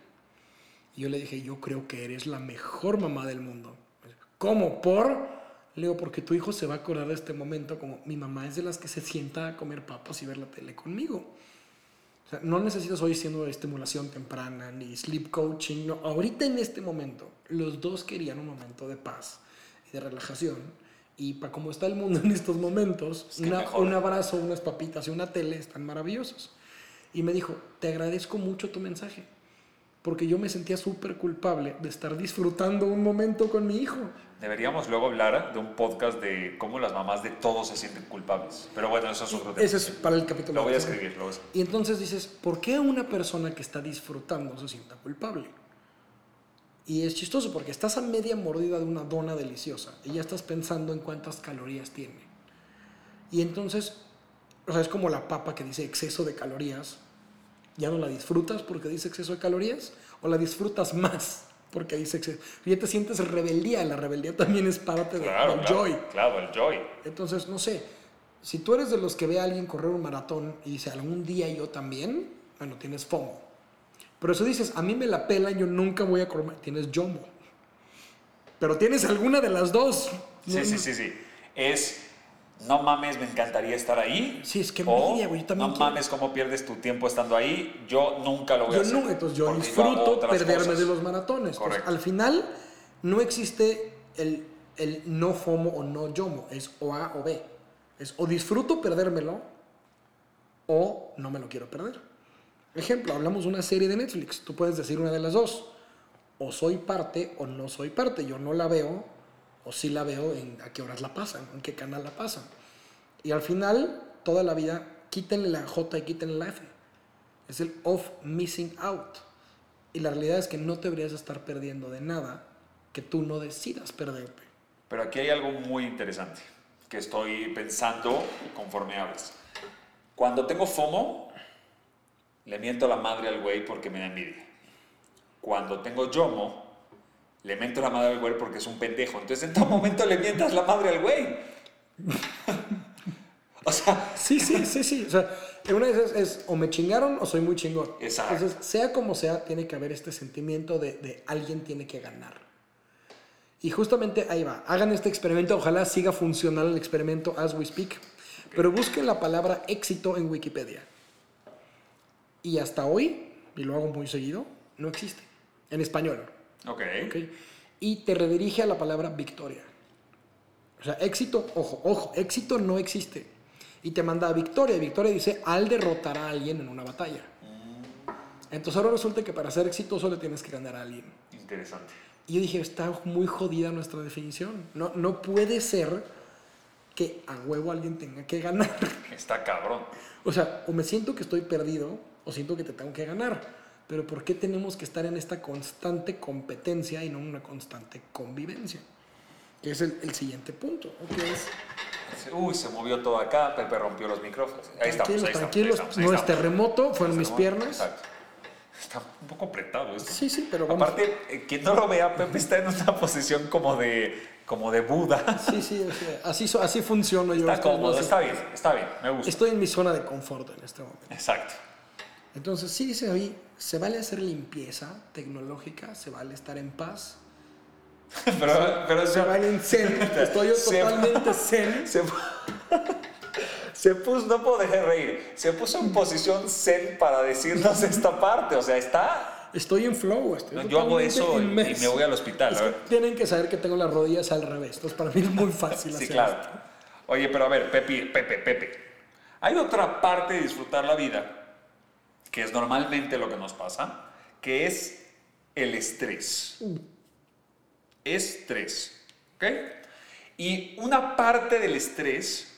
Speaker 2: Y yo le dije, yo creo que eres la mejor mamá del mundo. Dice, ¿Cómo? ¿Por? Le digo, porque tu hijo se va a acordar de este momento como mi mamá es de las que se sienta a comer papas y ver la tele conmigo. O sea, no necesitas hoy siendo estimulación temprana ni sleep coaching. No. Ahorita en este momento, los dos querían un momento de paz y de relajación. Y para cómo está el mundo en estos momentos,
Speaker 1: Es que
Speaker 2: una- un abrazo, unas papitas y una tele están maravillosos. Y me dijo, te agradezco mucho tu mensaje. Porque yo me sentía súper culpable de estar disfrutando un momento con mi hijo.
Speaker 1: Deberíamos luego hablar de un podcast de cómo las mamás de todos se sienten culpables. Pero bueno, eso es otro tema.
Speaker 2: Ese es para el capítulo.
Speaker 1: Lo voy a escribir, lo voy a.
Speaker 2: Y entonces dices, ¿por qué una persona que está disfrutando se sienta culpable? Y es chistoso porque estás a media mordida de una dona deliciosa y ya estás pensando en cuántas calorías tiene. Y entonces, o sea, es como la papa que dice exceso de calorías. ¿Ya no la disfrutas porque dice exceso de calorías? ¿O la disfrutas más porque dice exceso? Y ya te sientes rebeldía. La rebeldía también es parte
Speaker 1: Claro,
Speaker 2: del
Speaker 1: claro,
Speaker 2: joy.
Speaker 1: claro, el joy.
Speaker 2: Entonces, no sé, si tú eres de los que ve a alguien correr un maratón y dice, algún día yo también, bueno, tienes FOMO. Pero eso dices, a mí me la pelan, yo nunca voy a correr, tienes YOMO. Pero tienes alguna de las dos.
Speaker 1: Sí,
Speaker 2: No,
Speaker 1: sí, sí, sí. Es, no mames, me encantaría estar ahí.
Speaker 2: Sí, es que envidia, güey, yo también
Speaker 1: No
Speaker 2: quiero.
Speaker 1: mames, cómo pierdes tu tiempo estando ahí. Yo nunca lo voy a
Speaker 2: Yo
Speaker 1: hacer.
Speaker 2: no, entonces yo disfruto perderme
Speaker 1: cosas.
Speaker 2: de los maratones. Entonces,
Speaker 1: Correcto.
Speaker 2: al final, no existe el, el no FOMO o no YOMO, es o A o B. Es o disfruto perdérmelo o no me lo quiero perder. Ejemplo, hablamos de una serie de Netflix. Tú puedes decir una de las dos. O soy parte o no soy parte. Yo no la veo o sí la veo en a qué horas la pasan, en qué canal la pasan. Y al final, toda la vida, quítenle la J y quítenle la F. Es el of missing out. Y la realidad es que no te deberías estar perdiendo de nada que tú no decidas perderte.
Speaker 1: Pero aquí hay algo muy interesante que estoy pensando conforme hablas. Cuando tengo FOMO, le miento la madre al güey porque me da envidia. Cuando tengo YOMO, le miento la madre al güey porque es un pendejo. Entonces en todo momento le mientas la madre al güey. o sea,
Speaker 2: Sí, sí, sí, sí. O sea, una vez es, es o me chingaron o soy muy chingón.
Speaker 1: Exacto.
Speaker 2: Entonces, sea como sea, tiene que haber este sentimiento de, de alguien tiene que ganar. Y justamente ahí va. Hagan este experimento. Ojalá siga funcionando el experimento as we speak. Pero busquen la palabra éxito en Wikipedia. Y hasta hoy, y lo hago muy seguido, no existe. En español.
Speaker 1: Ok.
Speaker 2: ¿ok? Y te redirige a la palabra victoria. O sea, éxito, ojo, ojo, éxito no existe. Y te manda a victoria. Y victoria dice al derrotar a alguien en una batalla. Entonces ahora resulta que para ser exitoso le tienes que ganar a alguien.
Speaker 1: Interesante.
Speaker 2: Y yo dije, está muy jodida nuestra definición. No, no puede ser que a huevo alguien tenga que ganar.
Speaker 1: Está cabrón.
Speaker 2: O sea, o me siento que estoy perdido o siento que te tengo que ganar. Pero ¿por qué tenemos que estar en esta constante competencia y no en una constante convivencia? Que es el, el siguiente punto. ¿ok? Es,
Speaker 1: Uy, se movió todo acá, Pepe rompió los micrófonos. Ahí estamos,
Speaker 2: tranquilos,
Speaker 1: estamos,
Speaker 2: tranquilos.
Speaker 1: ahí estamos, ahí
Speaker 2: no es
Speaker 1: estamos.
Speaker 2: terremoto, fueron mis
Speaker 1: Exacto.
Speaker 2: piernas.
Speaker 1: Exacto. Está un poco apretado esto.
Speaker 2: Sí, sí, pero vamos.
Speaker 1: Aparte, eh, quien no lo vea, Pepe está en una posición como de, como de Buda.
Speaker 2: Sí, sí, así, así funciono yo.
Speaker 1: Está cómodo,
Speaker 2: no
Speaker 1: está bien, está bien, me gusta.
Speaker 2: Estoy en mi zona de confort en este momento.
Speaker 1: Exacto.
Speaker 2: Entonces, sí dice ahí, se vale hacer limpieza tecnológica, se vale estar en paz,
Speaker 1: pero, pero
Speaker 2: se vale en zen, estoy yo
Speaker 1: Se-
Speaker 2: totalmente zen.
Speaker 1: Se, se puso, no puedo dejar de reír, se puso en posición zen para decirnos esta parte, o sea, está...
Speaker 2: Estoy en flow, estoy
Speaker 1: No, yo hago eso y, me voy al hospital.
Speaker 2: Es que tienen que saber que tengo las rodillas al revés, entonces para mí es muy fácil
Speaker 1: Sí,
Speaker 2: hacer
Speaker 1: claro.
Speaker 2: esto.
Speaker 1: Oye, pero a ver, Pepe, Pepe, Pepe. Hay otra parte de disfrutar la vida, que es normalmente lo que nos pasa, que es el estrés. Estrés. ¿Ok? Y una parte del estrés,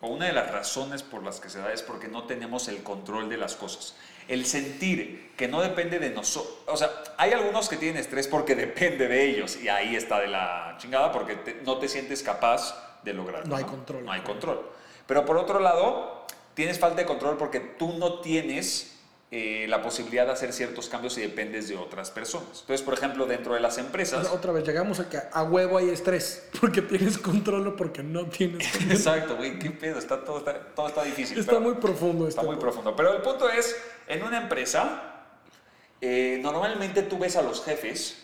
Speaker 1: o una de las razones por las que se da, es porque no tenemos el control de las cosas. El sentir que no depende de nosotros. O sea, hay algunos que tienen estrés porque depende de ellos. Y ahí está de la chingada porque te- no te sientes capaz de lograrlo.
Speaker 2: No hay control.
Speaker 1: No hay control. Pero por otro lado, tienes falta de control porque tú no tienes eh, la posibilidad de hacer ciertos cambios y dependes de otras personas. Entonces, por ejemplo, dentro de las empresas...
Speaker 2: Otra vez, llegamos a que a huevo hay estrés, porque tienes control o porque no tienes control.
Speaker 1: Exacto, güey, qué pedo, está, todo, está, todo está difícil.
Speaker 2: Está muy profundo
Speaker 1: Está
Speaker 2: esto.
Speaker 1: muy profundo. Pero el punto es, en una empresa, eh, normalmente tú ves a los jefes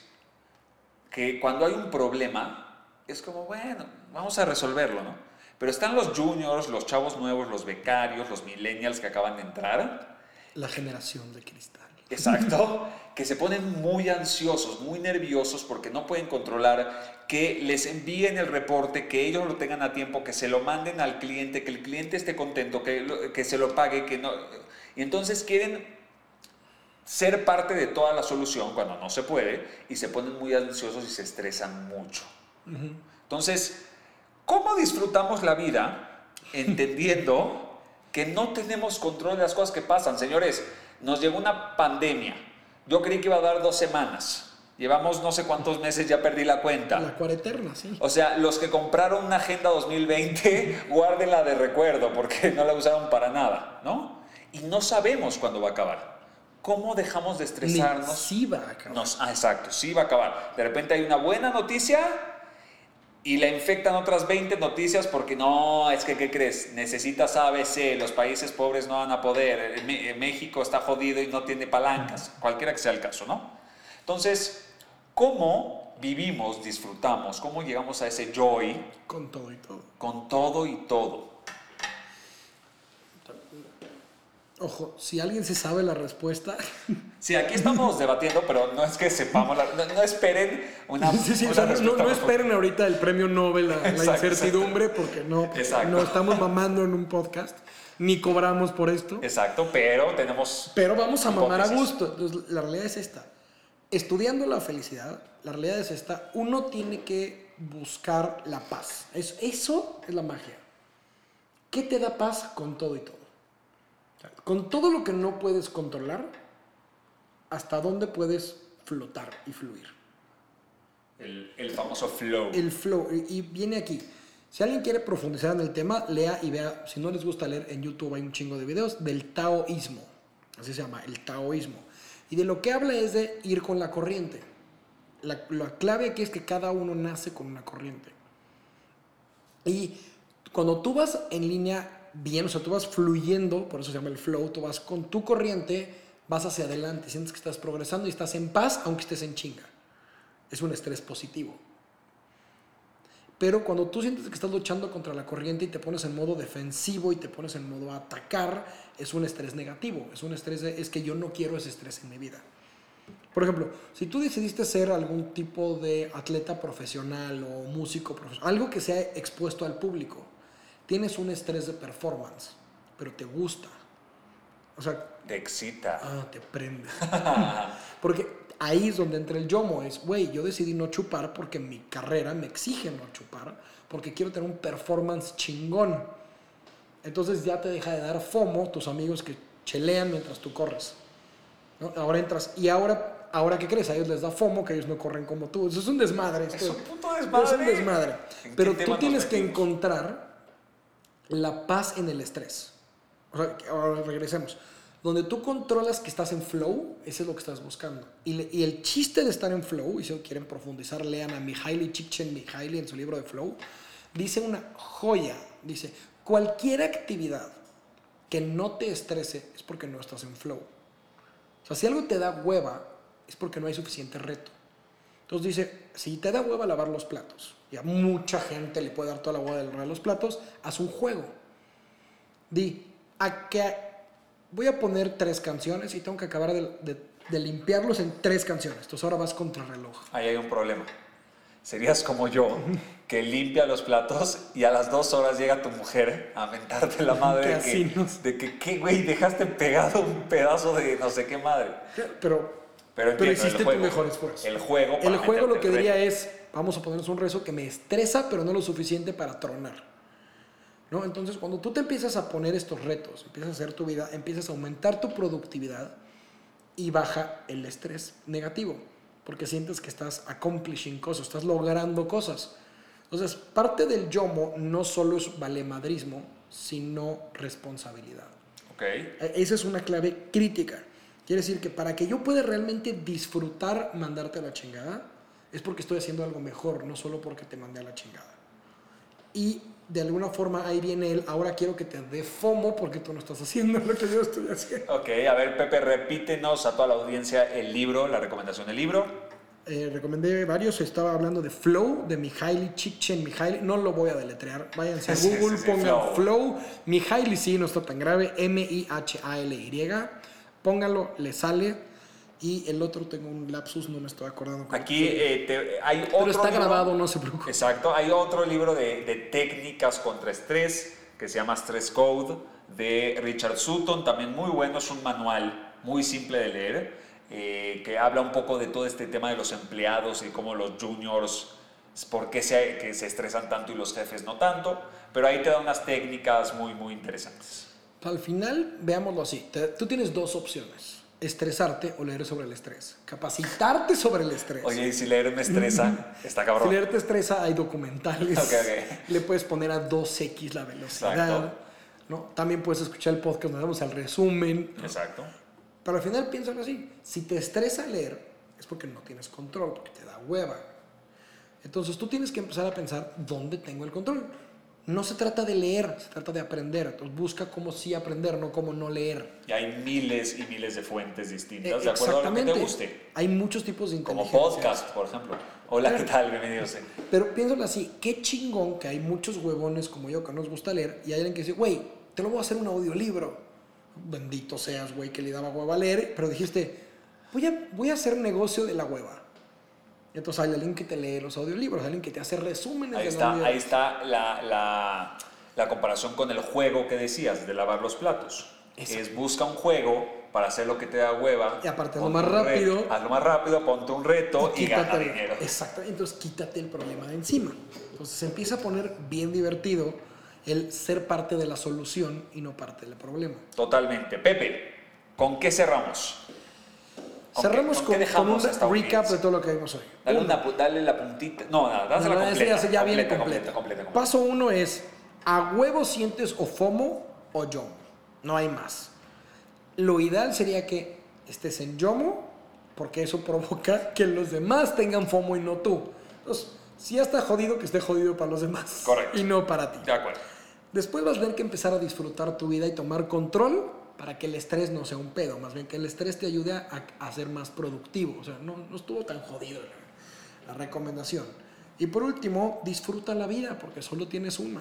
Speaker 1: que cuando hay un problema, es como, bueno, vamos a resolverlo, ¿no? Pero están los juniors, los chavos nuevos, los becarios, los millennials que acaban de entrar,
Speaker 2: La generación de cristal.
Speaker 1: exacto, que se ponen muy ansiosos, muy nerviosos porque no pueden controlar que les envíen el reporte, que ellos lo tengan a tiempo, que se lo manden al cliente, que el cliente esté contento, que, lo- que se lo pague, que no... Y entonces quieren ser parte de toda la solución cuando no se puede y se ponen muy ansiosos y se estresan mucho. Entonces, ¿cómo disfrutamos la vida entendiendo que no tenemos control de las cosas que pasan? Señores, nos llegó una pandemia. Yo creí que iba a dar dos semanas. Llevamos no sé cuántos meses, ya perdí la cuenta.
Speaker 2: La cuareterna, sí.
Speaker 1: O sea, los que compraron una agenda 2020, guárdenla de recuerdo porque no la usaron para nada, ¿no? Y no sabemos cuándo va a acabar. ¿Cómo dejamos de estresarnos?
Speaker 2: sí va a acabar.
Speaker 1: Nos- ah, exacto, sí va a acabar. De repente hay una buena noticia y la infectan otras 20 noticias porque no, es que, ¿qué crees? Necesitas ABC, los países pobres no van a poder, eh, eh, México está jodido y no tiene palancas, cualquiera que sea el caso, ¿no? Entonces, ¿cómo vivimos, disfrutamos, cómo llegamos a ese joy
Speaker 2: Con todo y todo.
Speaker 1: con todo y todo?
Speaker 2: Ojo, si alguien se sabe la respuesta,
Speaker 1: Sí, aquí estamos debatiendo, pero no es que sepamos, la- no, no esperen una,
Speaker 2: sí, sí, o sea, no, no esperen ahorita el premio Nobel, la, la
Speaker 1: Exacto,
Speaker 2: incertidumbre, porque no, no estamos mamando en un podcast, ni cobramos por esto.
Speaker 1: Exacto, pero tenemos
Speaker 2: Pero vamos a mamar a gusto. Entonces, la realidad es esta. Estudiando la felicidad, la realidad es esta. Uno tiene que buscar la paz. Es- eso es la magia. ¿Qué te da paz con todo y todo? Con todo lo que no puedes controlar, ¿hasta dónde puedes flotar y fluir?
Speaker 1: el, el famoso flow.
Speaker 2: El flow. Y y viene aquí. Si alguien quiere profundizar en el tema, lea y vea. Si no les gusta leer, en YouTube hay un chingo de videos del taoísmo. Así se llama, el taoísmo. Y de lo que habla es de ir con la corriente. La, la clave aquí es que cada uno nace con una corriente. Y cuando tú vas en línea bien, o sea, tú vas fluyendo, por eso se llama el flow, tú vas con tu corriente, vas hacia adelante, sientes que estás progresando y estás en paz, aunque estés en chinga. Es un estrés positivo. Pero cuando tú sientes que estás luchando contra la corriente y te pones en modo defensivo y te pones en modo atacar, es un estrés negativo. Es un estrés de, es que yo no quiero ese estrés en mi vida. Por ejemplo, si tú decidiste ser algún tipo de atleta profesional o músico profesional, algo que sea expuesto al público, tienes un estrés de performance, pero te gusta. O sea,
Speaker 1: Te excita.
Speaker 2: Ah, te prende. porque ahí es donde entra el yomo. Es, güey, yo decidí no chupar porque mi carrera me exige no chupar. Porque quiero tener un performance chingón. Entonces ya te deja de dar FOMO tus amigos que chelean mientras tú corres. ¿no? Ahora entras. Y ahora, ahora ¿qué crees? A ellos les da FOMO que ellos no corren como tú. Eso es un desmadre.
Speaker 1: Es
Speaker 2: esto.
Speaker 1: un puto desmadre.
Speaker 2: Es un desmadre.
Speaker 1: ¿En qué
Speaker 2: Pero tú tienes que encontrar la paz en el estrés. Ahora regresemos. Donde tú controlas que estás en flow, ese es lo que estás buscando. Y el chiste de estar en flow, y si quieren profundizar, lean a Mihaly Csikszentmihalyi en su libro de Flow, dice una joya. Dice, cualquier actividad que no te estrese es porque no estás en flow. O sea, si algo te da hueva, es porque no hay suficiente reto. Entonces dice, si te da hueva lavar los platos, y a mucha gente le puede dar toda la hueva de lavar los platos, haz un juego. Di, a que voy a poner tres canciones y tengo que acabar de, de- de limpiarlos en tres canciones. Entonces ahora vas contra reloj.
Speaker 1: Ahí hay un problema. Serías como yo, que limpia los platos y a las dos horas llega tu mujer a mentarte la madre de que, de que, ¿qué, güey? Dejaste pegado un pedazo de no sé qué madre.
Speaker 2: Pero,
Speaker 1: Pero, entiendo,
Speaker 2: hiciste
Speaker 1: el juego,
Speaker 2: tu mejor esfuerzo.
Speaker 1: El juego.
Speaker 2: El juego lo que diría es, vamos a ponernos un rezo que me estresa, pero no lo suficiente para tronar. ¿No? Entonces, cuando tú te empiezas a poner estos retos, empiezas a hacer tu vida, empiezas a aumentar tu productividad y baja el estrés negativo, porque sientes que estás accomplishing cosas, estás logrando cosas. Entonces, parte del yomo no solo es valemadrismo, sino responsabilidad.
Speaker 1: Ok.
Speaker 2: E- Esa es una clave crítica. Quiere decir que para que yo pueda realmente disfrutar mandarte a la chingada, es porque estoy haciendo algo mejor, no solo porque te mandé a la chingada. Y de alguna forma ahí viene el, ahora quiero que te dé FOMO porque tú no estás haciendo lo que yo estoy haciendo.
Speaker 1: Ok, a ver, Pepe, repítenos a toda la audiencia el libro, la recomendación del libro.
Speaker 2: Eh, recomendé varios, estaba hablando de Flow, de Mihaly Csikszentmihalyi, no lo voy a deletrear, váyanse a
Speaker 1: Sí, sí,
Speaker 2: Google,
Speaker 1: sí,
Speaker 2: pongan
Speaker 1: Flow.
Speaker 2: Flow. Mihaly sí, no está tan grave, M-I-H-A-L-Y, pónganlo, le sale. Y el otro tengo un lapsus, no me estoy acordando.
Speaker 1: Aquí eh, te- hay otro
Speaker 2: Pero está
Speaker 1: libro-
Speaker 2: grabado, no se preocupe.
Speaker 1: Exacto, hay otro libro de, de técnicas contra estrés que se llama Stress Code de Richard Sutton, también muy bueno, es un manual muy simple de leer, eh, que habla un poco de todo este tema de los empleados y cómo los juniors, por qué se, que se estresan tanto y los jefes no tanto, pero ahí te da unas técnicas muy, muy interesantes.
Speaker 2: Al final, veámoslo así. te- tú tienes dos opciones. Estresarte o leer sobre el estrés. Capacitarte sobre el estrés.
Speaker 1: Oye, y si leer me estresa, está
Speaker 2: Si
Speaker 1: cabrón.
Speaker 2: leer te estresa, hay documentales.
Speaker 1: Ok, ok.
Speaker 2: Le puedes poner a 2x la velocidad.
Speaker 1: Exacto.
Speaker 2: ¿no? También puedes escuchar el podcast, nos damos al resumen.
Speaker 1: Exacto.
Speaker 2: Pero al final piénsalo así. Si te estresa leer, es porque no tienes control, porque te da hueva. Entonces tú tienes que empezar a pensar dónde tengo el control. No se trata de leer, se trata de aprender. Entonces busca cómo sí aprender, no cómo no leer.
Speaker 1: Y hay miles y miles de fuentes
Speaker 2: Eh,
Speaker 1: distintas, de acuerdo a lo que te guste.
Speaker 2: Hay muchos tipos de
Speaker 1: Como
Speaker 2: inteligencia.
Speaker 1: podcast, por ejemplo. Hola, ¿qué tal? Bienvenidos.
Speaker 2: Pero piénsalo así, qué chingón que hay muchos huevones como yo que nos gusta leer y hay alguien que dice, güey, te lo voy a hacer un audiolibro. Bendito seas, güey, que le daba hueva a leer, pero dijiste, voy a, voy a hacer negocio de la hueva. Y entonces hay alguien que te lee los audiolibros, alguien que te hace resúmenes
Speaker 1: Ahí
Speaker 2: de
Speaker 1: está, ahí está la, la- la comparación con el juego que decías de lavar los platos.
Speaker 2: Exacto.
Speaker 1: Es busca un juego para hacer lo que te da hueva.
Speaker 2: Y aparte, hazlo más rápido.
Speaker 1: hazlo más rápido, ponte un reto y, gana
Speaker 2: quítate-
Speaker 1: dinero.
Speaker 2: Exacto, entonces quítate el problema de encima. Entonces se empieza a poner bien divertido el ser parte de la solución y no parte del problema.
Speaker 1: Totalmente. Pepe, ¿con qué cerramos? ¿Con qué-
Speaker 2: Cerramos
Speaker 1: con
Speaker 2: con, un recap de todo lo que vimos hoy.
Speaker 1: Dale,
Speaker 2: Uno,
Speaker 1: una dale la puntita. No, nada, dásela
Speaker 2: No, no,
Speaker 1: completa.
Speaker 2: ya, ya viene completa.
Speaker 1: completa, completa.
Speaker 2: Paso uno es, a huevo sientes o FOMO o YOMO. No hay más. Lo ideal sería que estés en YOMO, porque eso provoca que los demás tengan FOMO y no tú. Entonces, si ya está jodido, que esté jodido para los demás.
Speaker 1: Correcto.
Speaker 2: Y no para ti.
Speaker 1: De acuerdo.
Speaker 2: Después vas a tener que empezar a disfrutar tu vida y tomar control para que el estrés no sea un pedo. Más bien que el estrés te ayude a, a ser más productivo. O sea, no, no estuvo tan jodido la, la recomendación. Y por último, disfruta la vida porque solo tienes una.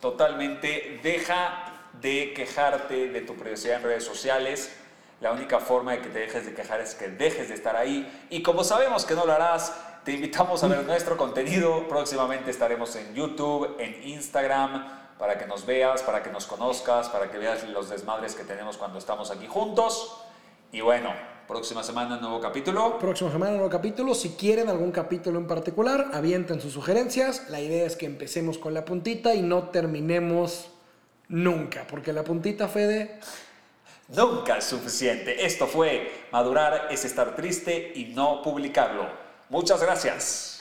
Speaker 1: Totalmente. Deja de quejarte de tu privacidad en redes sociales. La única forma de que te dejes de quejar es que dejes de estar ahí. Y como sabemos que no lo harás, te invitamos a ver nuestro contenido. Próximamente estaremos en YouTube, en Instagram, para que nos veas, para que nos conozcas, para que veas los desmadres que tenemos cuando estamos aquí juntos. Y bueno, próxima semana nuevo capítulo.
Speaker 2: Próxima semana, nuevo capítulo. Si quieren algún capítulo en particular, avienten sus sugerencias. La idea es que empecemos con la puntita y no terminemos nunca. Porque la puntita, Fede,
Speaker 1: Nunca es suficiente. Esto fue Madurar es estar triste y no publicarlo. Muchas gracias.